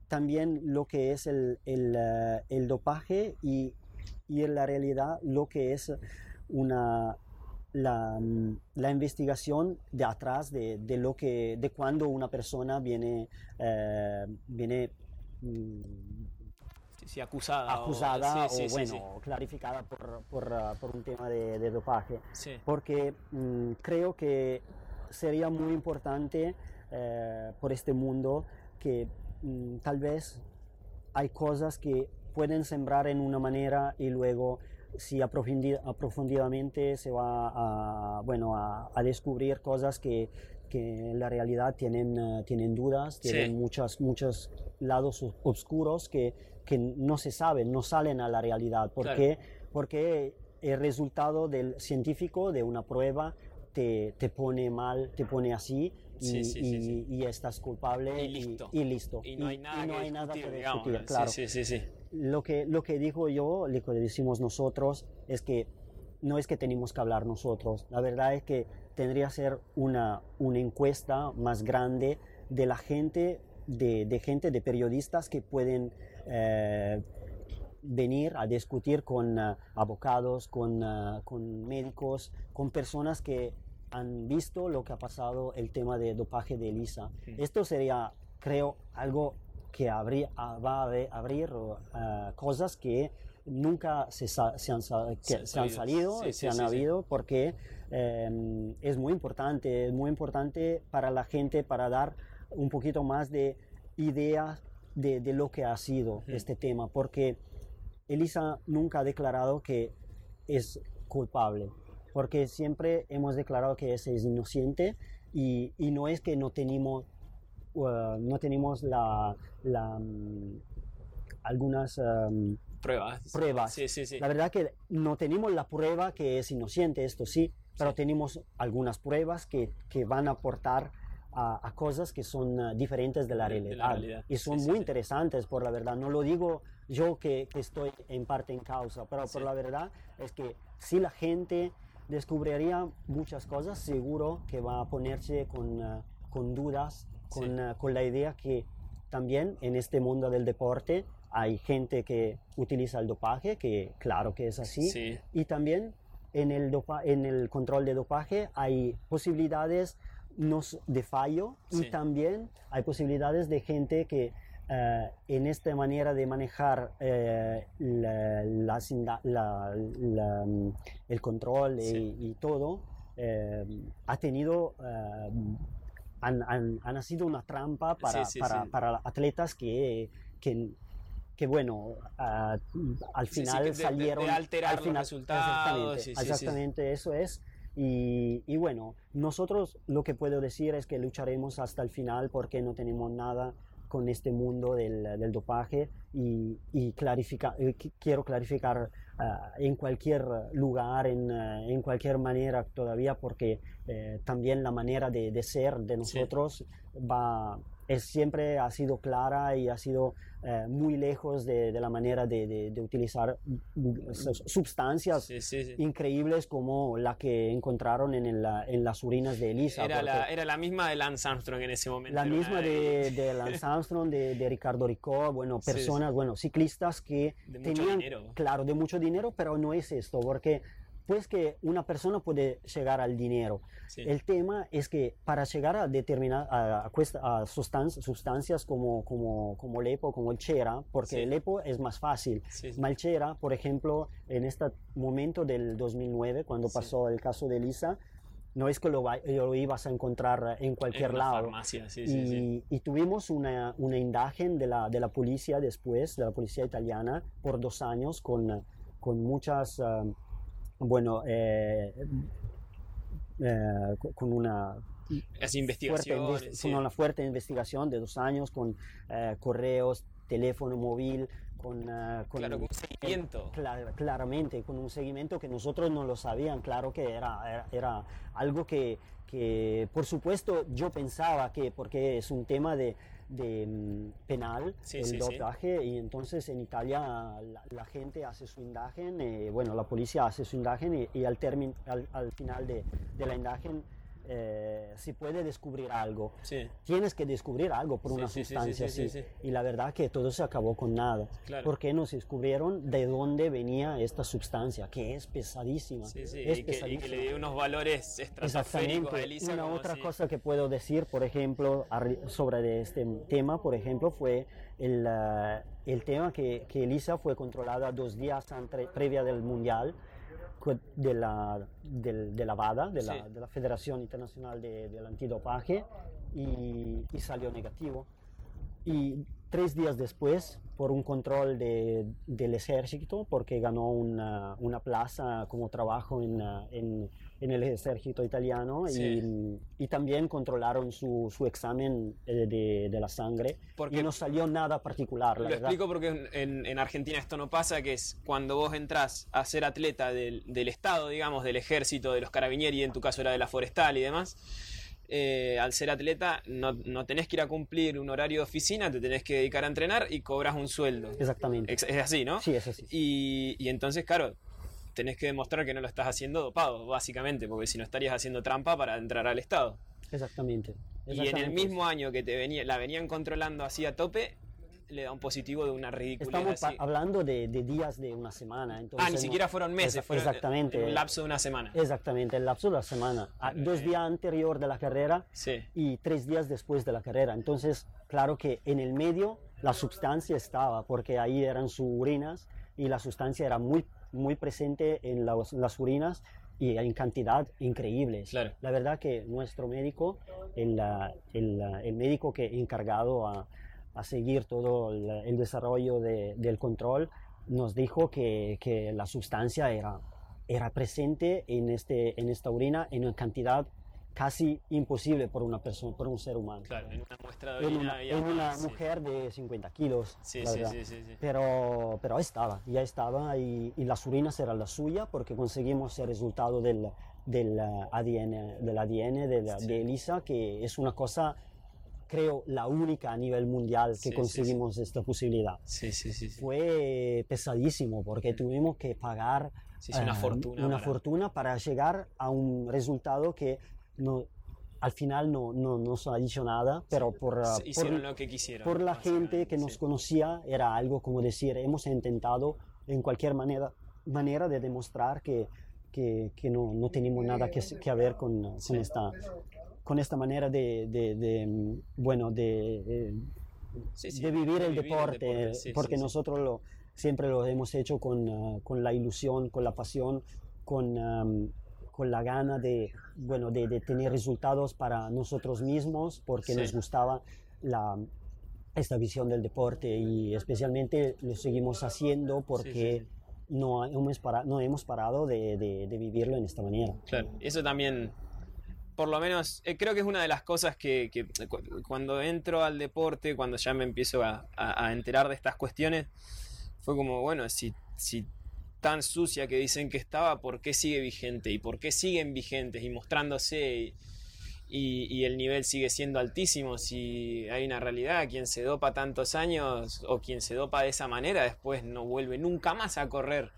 Speaker 2: también lo que es el, el, eh, el dopaje y, y en la realidad lo que es una, la, la, investigación de atrás de, de, lo que de cuando una persona viene eh, viene
Speaker 1: mm, sí, acusada
Speaker 2: acusada o, bueno clarificada por, por, uh, por, un tema de, de dopaje. Porque mm, creo que sería muy importante eh, por este mundo que mm, tal vez hay cosas que pueden sembrar en una manera y luego si aprofundidamente se va a, bueno, a, descubrir cosas que, que, en la realidad tienen, eh, tienen dudas, tienen muchos, muchos lados oscuros que, que, no se saben, no salen a la realidad. ¿Por qué? Porque el resultado del científico de una prueba te, te pone mal, te pone así y, y, estás culpable
Speaker 1: y listo.
Speaker 2: Y, listo.
Speaker 1: y no hay nada, que,
Speaker 2: nada
Speaker 1: discutir,
Speaker 2: claro.
Speaker 1: Sí, sí, sí
Speaker 2: lo que, lo que digo yo, lo que decimos nosotros, es que no es que tenemos que hablar nosotros. La verdad es que tendría que ser una, una encuesta más grande de la gente, de, de gente, de periodistas que pueden eh, venir a discutir con uh, abogados, con, uh, con médicos, con personas que han visto lo que ha pasado el tema de dopaje de Elisa. Esto sería, creo, algo que abrir, ah, va a abrir uh, cosas que nunca se, se, han, que se, han, salido, sí, se han habido, porque eh, es muy importante, es muy importante para la gente para dar un poquito más de ideas de, de lo que ha sido este tema, porque Elisa nunca ha declarado que es culpable, porque siempre hemos declarado que es, es inocente y, y, no es que no tenemos Uh, no tenemos la, la mm, algunas um,
Speaker 1: pruebas.
Speaker 2: pruebas.
Speaker 1: Sí, sí, sí.
Speaker 2: La verdad que no tenemos la prueba que es inocente, esto sí, pero tenemos algunas pruebas que, que van a aportar a, a, cosas que son uh, diferentes de la, realidad. y son muy interesantes, por la verdad. No lo digo yo que, estoy en parte en causa, pero por la verdad es que si la gente descubriría muchas cosas, seguro que va a ponerse con, eh, con dudas, con, eh, con la idea que también en este mundo del deporte hay gente que utiliza el dopaje, que claro que es así, y también en el, dopa en el control de dopaje hay posibilidades de fallo y también hay posibilidades de gente que eh, en esta manera de manejar eh, la, el control y, todo, eh, ha tenido, han, han, sido una trampa para, para, para atletas que, que que bueno, al final salieron...
Speaker 1: De, alterar
Speaker 2: al final,
Speaker 1: los resultados.
Speaker 2: Exactamente, exactamente eso es. Y, y, bueno, nosotros lo que puedo decir es que lucharemos hasta el final porque no tenemos nada con este mundo del, del dopaje y, y clarifica, eh, quiero clarificar uh, en cualquier lugar, en, uh, en, cualquier manera todavía, porque eh, también la manera de, de ser de nosotros sí. va, es, siempre ha sido clara y ha sido eh, muy lejos de, de, la manera de, de, de utilizar sustancias
Speaker 1: sí, sí,
Speaker 2: increíbles como la que encontraron en, el, en las urinas de Elisa.
Speaker 1: Era la, era la, misma de Lance Armstrong en ese momento.
Speaker 2: La misma de, de Lance Armstrong, de, Ricardo Ricó, bueno, personas, bueno, ciclistas que tenían,
Speaker 1: dinero.
Speaker 2: claro, de mucho dinero, pero no es esto, porque pues que una persona puede llegar al dinero.
Speaker 1: Sí.
Speaker 2: El tema es que para llegar a determinar a, a, a sustancias, sustancias como, como, como el EPO, como el Chera, porque
Speaker 1: sí.
Speaker 2: el EPO es más fácil.
Speaker 1: Sí,
Speaker 2: el Chera, por ejemplo, en este momento del 2009, cuando pasó el caso de Lisa, no es que lo, lo, ibas a encontrar en cualquier
Speaker 1: en
Speaker 2: lado.
Speaker 1: Farmacia, sí,
Speaker 2: y,
Speaker 1: sí, sí.
Speaker 2: y, tuvimos una, una imagen de la, de la policía después, de la policía italiana, por dos años con, con muchas... Uh, bueno, eh, eh, con una
Speaker 1: Las investigaciones,
Speaker 2: fuerte, sí. con una fuerte investigación de dos años con eh, correos, teléfono móvil, con, uh, con,
Speaker 1: claro, con un seguimiento.
Speaker 2: Clar, claramente, con un seguimiento que nosotros no lo sabían, claro que era, era, era algo que, que, por supuesto, yo pensaba que, porque es un tema de, de um, penal,
Speaker 1: sí,
Speaker 2: el
Speaker 1: sí,
Speaker 2: dopaje, sí. y entonces en Italia la, la gente hace su indagen, eh, bueno, la policía hace su indagen y, y al, termin, al, al, final de, de la indagen eh, si puede descubrir algo.
Speaker 1: Sí.
Speaker 2: Tienes que descubrir algo por
Speaker 1: sí,
Speaker 2: una
Speaker 1: sí,
Speaker 2: sustancia
Speaker 1: sí,
Speaker 2: así. Y la verdad que todo se acabó con nada.
Speaker 1: Claro.
Speaker 2: Porque nos descubrieron de dónde venía esta sustancia, que es pesadísima.
Speaker 1: Es
Speaker 2: y,
Speaker 1: que, y, que, le dio unos valores estratosféricos a Elisa.
Speaker 2: Una otra cosa que puedo decir, por ejemplo, sobre este tema, por ejemplo, fue el, uh, el tema que, que Elisa fue controlada dos días antes, previa del Mundial de la, de, de la VADA, de la,
Speaker 1: sí.
Speaker 2: de la Federación Internacional de, del Antidopaje, y, y, salió negativo. Y tres días después, por un control de, del ejército, porque ganó una, una plaza como trabajo en, en, en el ejército italiano,
Speaker 1: sí.
Speaker 2: y, y, también controlaron su, su examen de, de, la sangre,
Speaker 1: porque
Speaker 2: y no salió nada particular.
Speaker 1: lo
Speaker 2: verdad.
Speaker 1: explico porque en, en, Argentina esto no pasa, que es cuando vos entras a ser atleta del, del Estado, digamos, del ejército, de los carabinieri, en tu caso era de la forestal y demás, eh, al ser atleta no, no, tenés que ir a cumplir un horario de oficina, te tenés que dedicar a entrenar y cobras un sueldo.
Speaker 2: Exactamente.
Speaker 1: Es, es así, ¿no?
Speaker 2: Sí, es así.
Speaker 1: Y, y, entonces, claro, tenés que demostrar que no lo estás haciendo dopado, básicamente, porque si no estarías haciendo trampa para entrar al Estado.
Speaker 2: Exactamente.
Speaker 1: Exactamente. Y en el mismo año que te venía, la venían controlando así a tope, le da un positivo de una ridícula.
Speaker 2: Estamos así. hablando de, de, días de una semana. Entonces
Speaker 1: ah, ni siquiera fueron meses, fueron
Speaker 2: exactamente,
Speaker 1: el lapso de una semana.
Speaker 2: Exactamente, el lapso de la semana. Ah, dos días anterior de la carrera
Speaker 1: sí.
Speaker 2: y tres días después de la carrera. Entonces, claro que en el medio la sustancia estaba, porque ahí eran sus urinas y la sustancia era muy, muy presente en las, las urinas y en cantidad increíbles.
Speaker 1: Claro.
Speaker 2: La verdad que nuestro médico, el, el, el médico que encargado a a seguir todo el, el desarrollo de, del control, nos dijo que, que, la sustancia era, era presente en, este, en esta orina en una cantidad casi imposible por una persona, por un ser humano.
Speaker 1: Claro, en una muestra de
Speaker 2: orina. En una, en una sí. mujer de 50 kilos.
Speaker 1: Sí, sí, sí, sí,
Speaker 2: Pero, pero estaba, ya estaba y, y, las urinas eran la suya porque conseguimos el resultado del, del ADN, del ADN de, la, de Elisa, que es una cosa creo, la única a nivel mundial que conseguimos esta posibilidad. Fue pesadísimo porque tuvimos que pagar
Speaker 1: una, fortuna,
Speaker 2: una para... fortuna para llegar a un resultado que no, al final no, no, no se ha dicho nada, pero por,
Speaker 1: por, lo que quisieron,
Speaker 2: por la gente que nos conocía era algo como decir, hemos intentado en cualquier manera, manera de demostrar que, que, que no, no, tenemos nada que, que ver con, con, esta, con esta manera de, de, bueno, de, de vivir el deporte, porque nosotros lo, siempre lo hemos hecho con, uh, con la ilusión, con la pasión, con, um, con la gana de, bueno, de, de, tener resultados para nosotros mismos, porque nos gustaba la, esta visión del deporte y especialmente lo seguimos haciendo porque No, hemos parado, no hemos parado de, de, vivirlo en esta manera.
Speaker 1: Claro, eso también por lo menos eh, creo que es una de las cosas que, cuando entro al deporte, cuando ya me empiezo a, enterar de estas cuestiones, fue como, bueno, si, si tan sucia que dicen que estaba, ¿por qué sigue vigente? ¿Y por qué siguen vigentes y mostrándose? Y, el nivel sigue siendo altísimo. Si hay una realidad, quien se dopa tantos años o quien se dopa de esa manera, después no vuelve nunca más a correr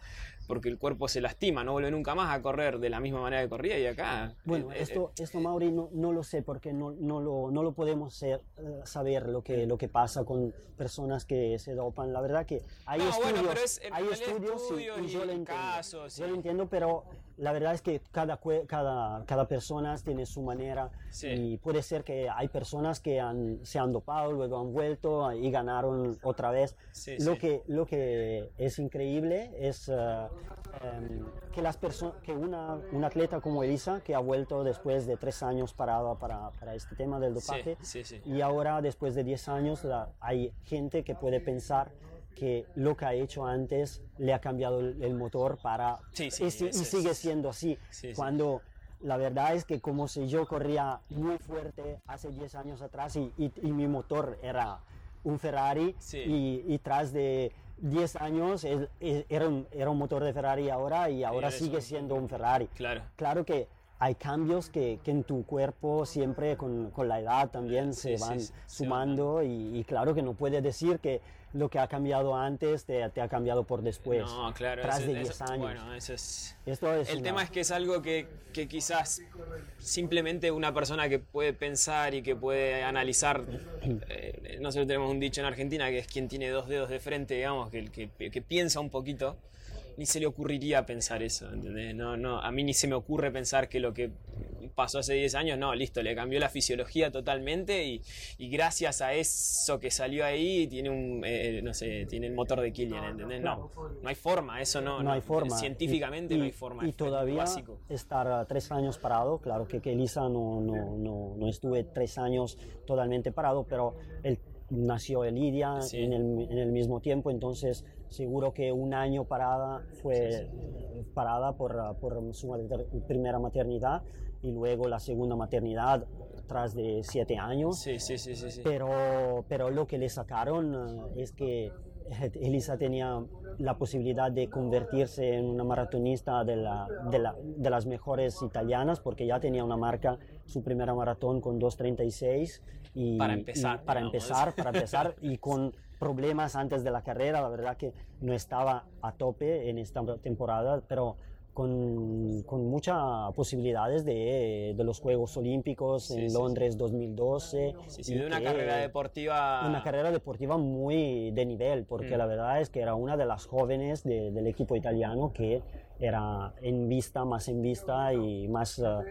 Speaker 1: porque el cuerpo se lastima, no vuelve nunca más a correr de la misma manera que corría y acá...
Speaker 2: Bueno, eh, esto, eh, esto Mauri, no, no, lo sé porque no, no, lo, no lo podemos ser, eh, saber lo que, lo que pasa con personas que se dopan. La verdad que hay estudios, hay estudios y, yo, lo entiendo, yo lo entiendo, pero la verdad es que cada, cada, cada persona tiene su manera y puede ser que hay personas que han, se han dopado, luego han vuelto y ganaron otra vez. lo, Que, lo que es increíble es Em, que, las que una, una, atleta como Elisa, que ha vuelto después de tres años parada para, para este tema del dopaje, y ahora después de diez años hay gente que puede pensar que lo que ha hecho antes le ha cambiado el, motor para... y, sigue siendo así. Cuando la verdad es que como si yo corría muy fuerte hace 10 años atrás y, y, mi motor era un Ferrari y, y, tras de 10 años era, un, era, un, motor de Ferrari ahora y ahora sigue siendo un Ferrari.
Speaker 1: Claro.
Speaker 2: Claro que hay cambios que, que en tu cuerpo siempre con, con la edad también se van sumando y, y, claro que no puedes decir que lo que ha cambiado antes te, te ha cambiado por después.
Speaker 1: No, claro.
Speaker 2: Tras de 10 años.
Speaker 1: Bueno, eso es... Esto es el tema es que es algo que, que, quizás simplemente una persona que puede pensar y que puede analizar, eh, nosotros tenemos un dicho en Argentina que es quien tiene dos dedos de frente, digamos, que, que, que piensa un poquito ni se le ocurriría pensar eso, ¿entendés? No, no, a mí ni se me ocurre pensar que lo que pasó hace 10 años, no, listo, le cambió la fisiología totalmente y, y gracias a eso que salió ahí tiene un, eh, no sé, tiene el motor de Killian, ¿entendés? No, no hay forma, eso no,
Speaker 2: no, hay forma.
Speaker 1: Científicamente no hay forma.
Speaker 2: Y todavía estar tres años parado, claro que, que Elisa no, no, no, no estuve tres años totalmente parado, pero el nació Elidia en, el, en, el, mismo tiempo, entonces seguro que un año parada fue parada por, por, su primera maternidad y luego la segunda maternidad tras de siete años.
Speaker 1: Sí, sí, sí, sí,
Speaker 2: Pero, pero lo que le sacaron eh, es que Elisa tenía la posibilidad de convertirse en una maratonista de, la, de, la, de, las mejores italianas porque ya tenía una marca, su primera maratón con 2.36 y
Speaker 1: para empezar,
Speaker 2: para empezar, para empezar y con problemas antes de la carrera, la verdad que no estaba a tope en esta temporada, pero con, con muchas posibilidades de, de, los Juegos Olímpicos en Londres 2012.
Speaker 1: Sí, de una carrera deportiva.
Speaker 2: Una carrera deportiva muy de nivel, porque mm. la verdad es que era una de las jóvenes del equipo italiano que era en vista, más en vista y más uh,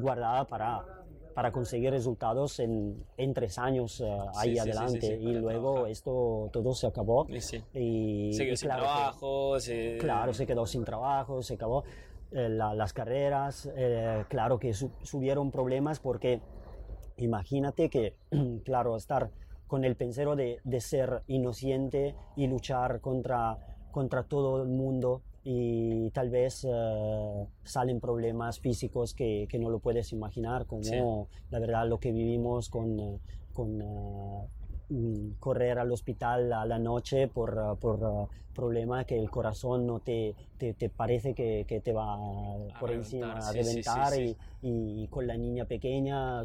Speaker 2: guardada para para conseguir resultados en, en tres años uh, ahí adelante. y luego esto todo se acabó. Y,
Speaker 1: se quedó sin trabajo.
Speaker 2: Claro, se quedó sin trabajo, se acabó eh, las carreras. Eh, claro que subieron problemas porque imagínate que, claro, estar con el pensero de, de ser inocente y luchar contra, contra todo el mundo y tal vez eh, salen problemas físicos que, que, no lo puedes imaginar, como la verdad lo que vivimos con, con, uh, correr al hospital a la noche por, por problema que el corazón no te, te, parece que, que, te va por encima a reventar y, y, con la niña pequeña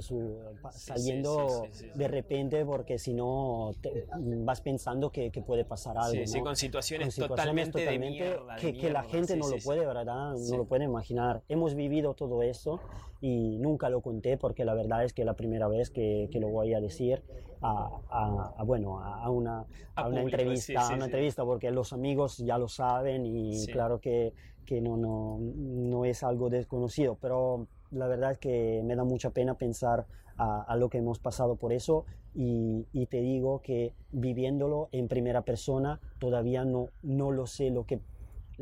Speaker 2: saliendo de repente porque si no vas pensando que, que, puede pasar algo.
Speaker 1: Sí, con situaciones, totalmente, de mierda,
Speaker 2: que, que, la gente no lo puede, ¿verdad? No lo puede imaginar. Hemos vivido todo eso y nunca lo conté porque la verdad es que la primera vez que, lo voy a decir a, a, bueno, a una, a una entrevista, a una entrevista porque los amigos ya lo saben y claro que, que no, no, no, es algo desconocido, pero la verdad es que me da mucha pena pensar a, lo que hemos pasado por eso y, y, te digo que viviéndolo en primera persona todavía no, no lo sé lo que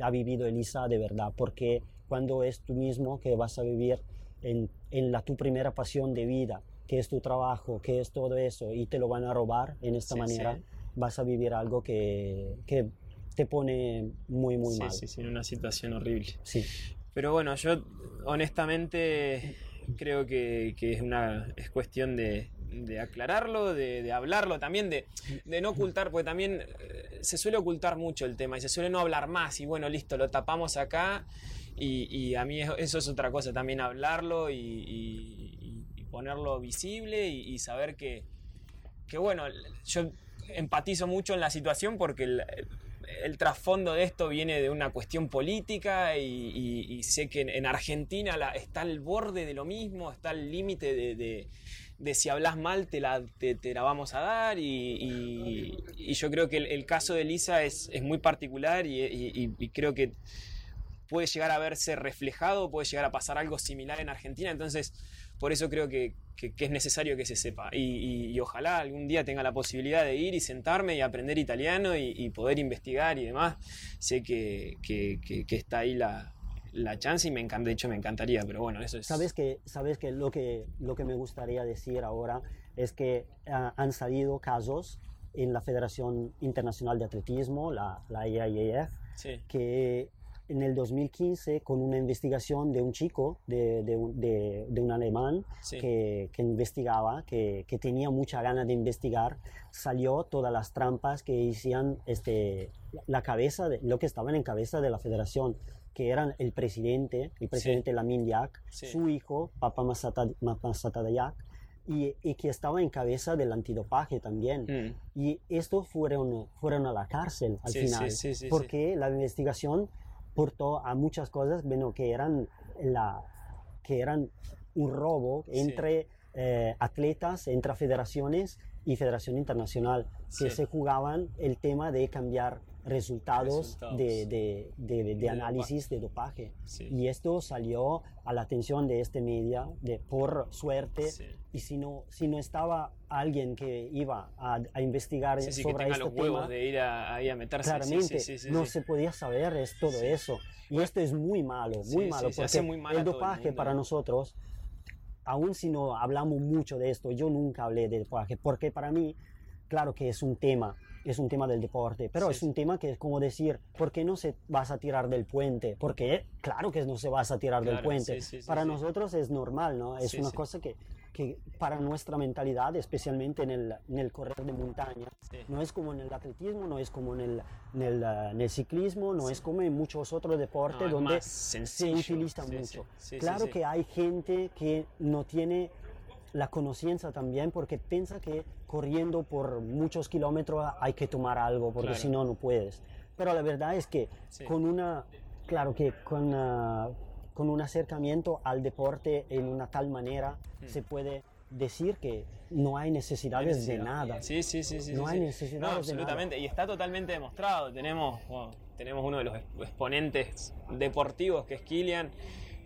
Speaker 2: ha vivido Elisa de verdad, porque cuando es tú mismo que vas a vivir en, en la tu primera pasión de vida, que es tu trabajo, que es todo eso, y te lo van a robar en esta manera, vas a vivir algo que, que te pone muy, muy mal.
Speaker 1: Sí, sí, en una situación horrible.
Speaker 2: Sí.
Speaker 1: Pero bueno, yo honestamente creo que, que es, una, es cuestión de, de aclararlo, de, de, hablarlo también, de, de, no ocultar, porque también eh, se suele ocultar mucho el tema y se suele no hablar más y bueno, listo, lo tapamos acá y, y a mí eso es otra cosa, también hablarlo y, ponerlo visible y, saber que, que, bueno, yo empatizo mucho en la situación porque el, trasfondo de esto viene de una cuestión política y, sé que en, Argentina está al borde de lo mismo, está al límite de, si hablas mal te la, te, la vamos a dar y, yo creo que el, caso de Lisa es, es muy particular y, creo que puede llegar a verse reflejado, puede llegar a pasar algo similar en Argentina, entonces por eso creo que, es necesario que se sepa. Y, ojalá algún día tenga la posibilidad de ir y sentarme y aprender italiano y, poder investigar y demás. Sé que, está ahí la, chance y me encanta, de hecho me encantaría, pero bueno, eso es...
Speaker 2: Sabes que, sabes que, lo, que lo que me gustaría decir ahora es que ah, han salido casos en la Federación Internacional de Atletismo, la, la IAIF, que en el 2015 con una investigación de un chico, de, de, de, un alemán que, que, investigaba, que, que, tenía mucha ganas de investigar, salió todas las trampas que hacían este, la cabeza, de, lo que estaban en cabeza de la federación, que eran el presidente, el presidente Lamin Yak, su hijo, Papa Masatadayak, y, y, que estaba en cabeza del antidopaje también. Mm. Y estos fueron, fueron a la cárcel al final, porque la investigación portó a muchas cosas bueno, que, eran la, que eran un robo entre eh, atletas, entre federaciones y Federación Internacional, que se jugaban el tema de cambiar resultados, De, de, de, análisis de dopaje. Y esto salió a la atención de este media, de, por suerte, y si no, si no estaba alguien que iba a, a investigar sobre que este
Speaker 1: los huevos de ir a, ahí a meterse.
Speaker 2: Claramente, no se podía saber es todo eso. Y esto es muy malo, muy malo, porque muy el dopaje para nosotros, aún si no hablamos mucho de esto, yo nunca hablé de dopaje, porque para mí, claro que es un tema, es un tema del deporte, pero es un tema que es como decir, ¿por qué no se vas a tirar del puente? Porque claro que no se vas a tirar del puente. para nosotros es normal, ¿no? Es una cosa que, que, para nuestra mentalidad, especialmente en el, en el correr de montaña, no es como en el atletismo, no es como en el, en el, en el ciclismo, no es como en muchos otros deportes donde se utiliza mucho. claro que hay gente que no tiene la conciencia también porque piensa que corriendo por muchos kilómetros hay que tomar algo porque si no no puedes pero la verdad es que con una claro que con, ah, con un acercamiento al deporte en una tal manera hmm. se puede decir que no hay necesidades de nada.
Speaker 1: Sí, sí, sí, sí.
Speaker 2: No hay necesidades
Speaker 1: absolutamente. Y está totalmente demostrado. Tenemos, tenemos uno de los exponentes deportivos que es Kilian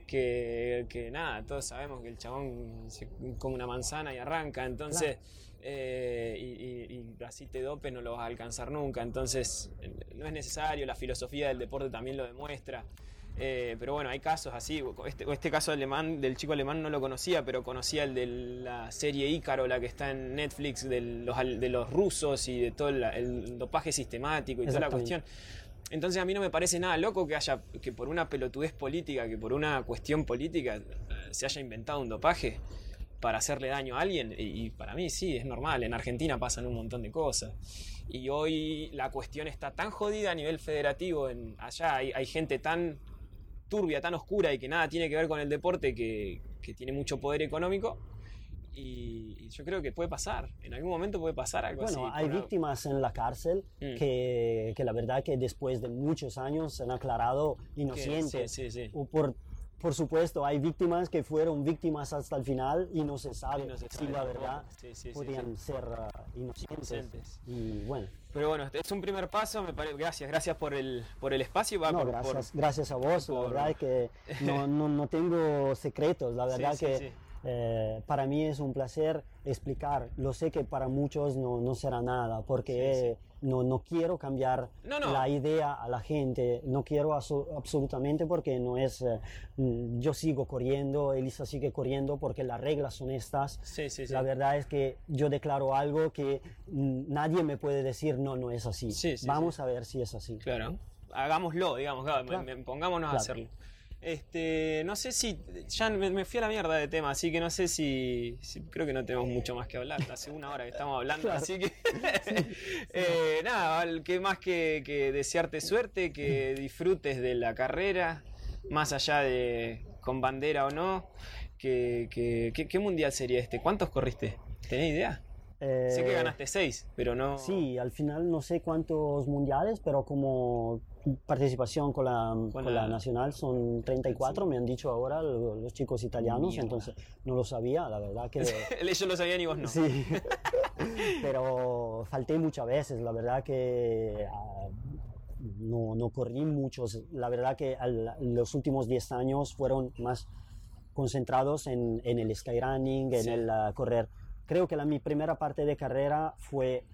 Speaker 1: que, que, nada, todos sabemos que el chabón se come una manzana y arranca, entonces, eh, y, así te dope no lo vas a alcanzar nunca, entonces no es necesario, la filosofía del deporte también lo demuestra. Eh, pero bueno, hay casos así. Este, este caso alemán, del chico alemán no lo conocía, pero conocía el de la serie Ícaro, la que está en Netflix, de los, de los rusos y de todo el, dopaje sistemático y toda la cuestión. Entonces a mí no me parece nada loco que haya, que por una pelotudez política, que por una cuestión política eh, se haya inventado un dopaje. Para hacerle daño a alguien. Y, para mí sí, es normal. En Argentina pasan un montón de cosas. Y hoy la cuestión está tan jodida a nivel federativo. En, allá hay, gente tan turbia, tan oscura y que nada tiene que ver con el deporte que, tiene mucho poder económico. Y, yo creo que puede pasar, en algún momento puede pasar algo
Speaker 2: así. Bueno, hay víctimas en la cárcel mm. que, que, la verdad que después de muchos años se han aclarado inocentes. Sí, sí, sí. O por por supuesto, hay víctimas que fueron víctimas hasta el final y no se sabe si la verdad podían ser uh, inocentes. Y bueno.
Speaker 1: Pero bueno, este es un primer paso, me parece. Gracias, gracias por el, por el espacio.
Speaker 2: no, gracias, gracias a vos. La verdad es que no, no, no tengo secretos. La verdad que eh, para mí es un placer explicar. Lo sé que para muchos no, no será nada, porque No, no, quiero cambiar la idea a la gente, no quiero absolutamente porque no es, eh, mm, yo sigo corriendo, Elisa sigue corriendo porque las reglas son estas. la verdad es que yo declaro algo que mm, nadie me puede decir, no, no es así. Vamos a ver si es así.
Speaker 1: Claro, hagámoslo, digamos, pongámonos a hacerlo. Este, no sé si. Ya me, fui a la mierda de tema, así que no sé si, Creo que no tenemos mucho más que hablar. Hace una hora que estamos hablando, así que. eh, nada, que más que, desearte suerte, que disfrutes de la carrera, más allá de con bandera o no. Que, ¿Qué mundial sería este? ¿Cuántos corriste? ¿Tenés idea? sé que eh, ganaste seis, pero no.
Speaker 2: Sí, al final no sé cuántos mundiales, pero como participación con la, con la nacional son 34, me han dicho ahora los, chicos italianos, entonces no lo sabía, la verdad que...
Speaker 1: Ellos lo sabían y vos no.
Speaker 2: Sí, pero falté muchas veces, la verdad que ah, no, no, corrí muchos, la verdad que los últimos 10 años fueron más concentrados en, en el skyrunning, en el ah, correr. Creo que la, mi primera parte de carrera fue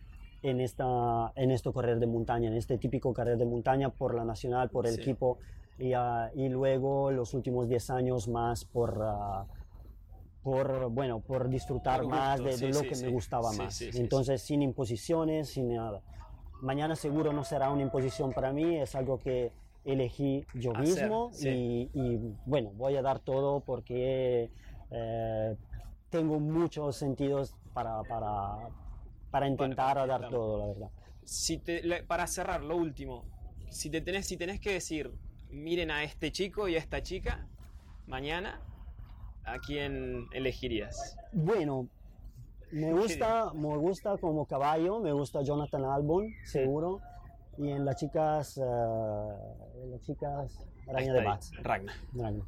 Speaker 2: en, esta, en esto correr de montaña, en este típico correr de montaña por la nacional, por el equipo, y, uh, y, luego los últimos 10 años más por, uh, por, bueno, por disfrutar más de, lo que me gustaba más. Entonces, sin imposiciones, sin nada. Mañana seguro no será una imposición para mí, es algo que elegí yo mismo y, y, bueno, voy a dar todo porque eh, tengo muchos sentidos para, para, para intentar dar todo, la verdad.
Speaker 1: Si te, para cerrar, lo último, si, te tenés, si tenés que decir, miren a este chico y a esta chica, mañana, ¿a quién elegirías?
Speaker 2: Bueno, me gusta, me gusta como caballo, me gusta Jonathan Albon, seguro. Y en las chicas, uh, en las chicas Araña de Bats.
Speaker 1: Ragna.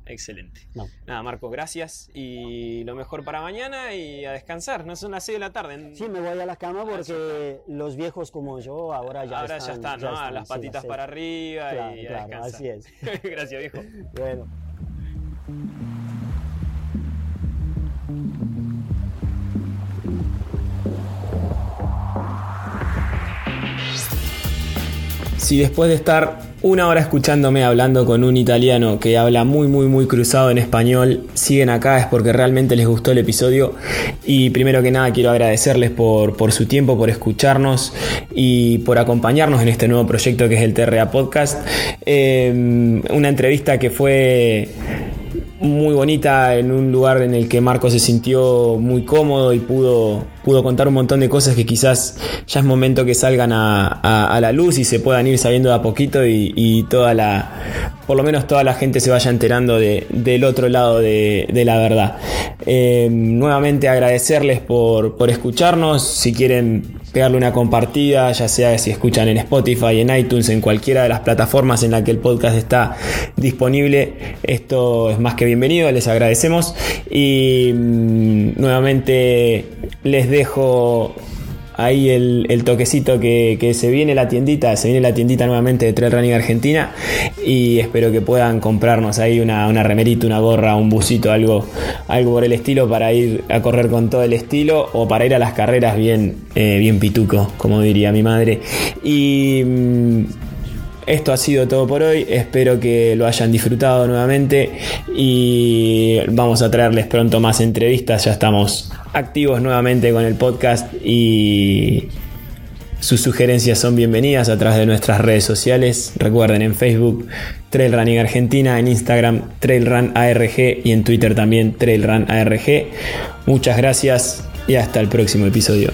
Speaker 1: Excelente. Nada, Marco, gracias y lo mejor para mañana y a descansar. No son las 6 de la tarde.
Speaker 2: Sí, me voy a la cama ah, porque los viejos como yo ahora ya
Speaker 1: ahora están. ya están, ¿no? las patitas para arriba y a descansar.
Speaker 2: Así es.
Speaker 1: gracias, viejo.
Speaker 2: Bueno.
Speaker 1: Si después de estar una hora escuchándome hablando con un italiano que habla muy muy muy cruzado en español, siguen acá es porque realmente les gustó el episodio y primero que nada quiero agradecerles por, por su tiempo, por escucharnos y por acompañarnos en este nuevo proyecto que es el TRA Podcast. Eh, una entrevista que fue muy bonita en un lugar en el que Marco se sintió muy cómodo y pudo, pudo contar un montón de cosas que quizás ya es momento que salgan a, la luz y se puedan ir sabiendo de a poquito y, toda la, por lo menos toda la gente se vaya enterando del otro lado de, la verdad. Eh, nuevamente agradecerles por, por escucharnos, si quieren pegarle una compartida, ya sea si escuchan en Spotify, en iTunes, en cualquiera de las plataformas en la que el podcast está disponible. Esto es más que bienvenido, les agradecemos y mm, nuevamente les dejo ahí el, toquecito que, se viene la tiendita, se viene la tiendita nuevamente de Trail Running Argentina y espero que puedan comprarnos ahí una, una remerita, una gorra, un busito, algo, algo por el estilo para ir a correr con todo el estilo o para ir a las carreras bien, eh, bien pituco, como diría mi madre. Y mm, esto ha sido todo por hoy, espero que lo hayan disfrutado nuevamente y vamos a traerles pronto más entrevistas, ya estamos activos nuevamente con el podcast y Sus sugerencias son bienvenidas a través de nuestras redes sociales. Recuerden en Facebook Trail Running Argentina, en Instagram Trail Run ARG y en Twitter también Trail Run ARG. Muchas gracias y hasta el próximo episodio.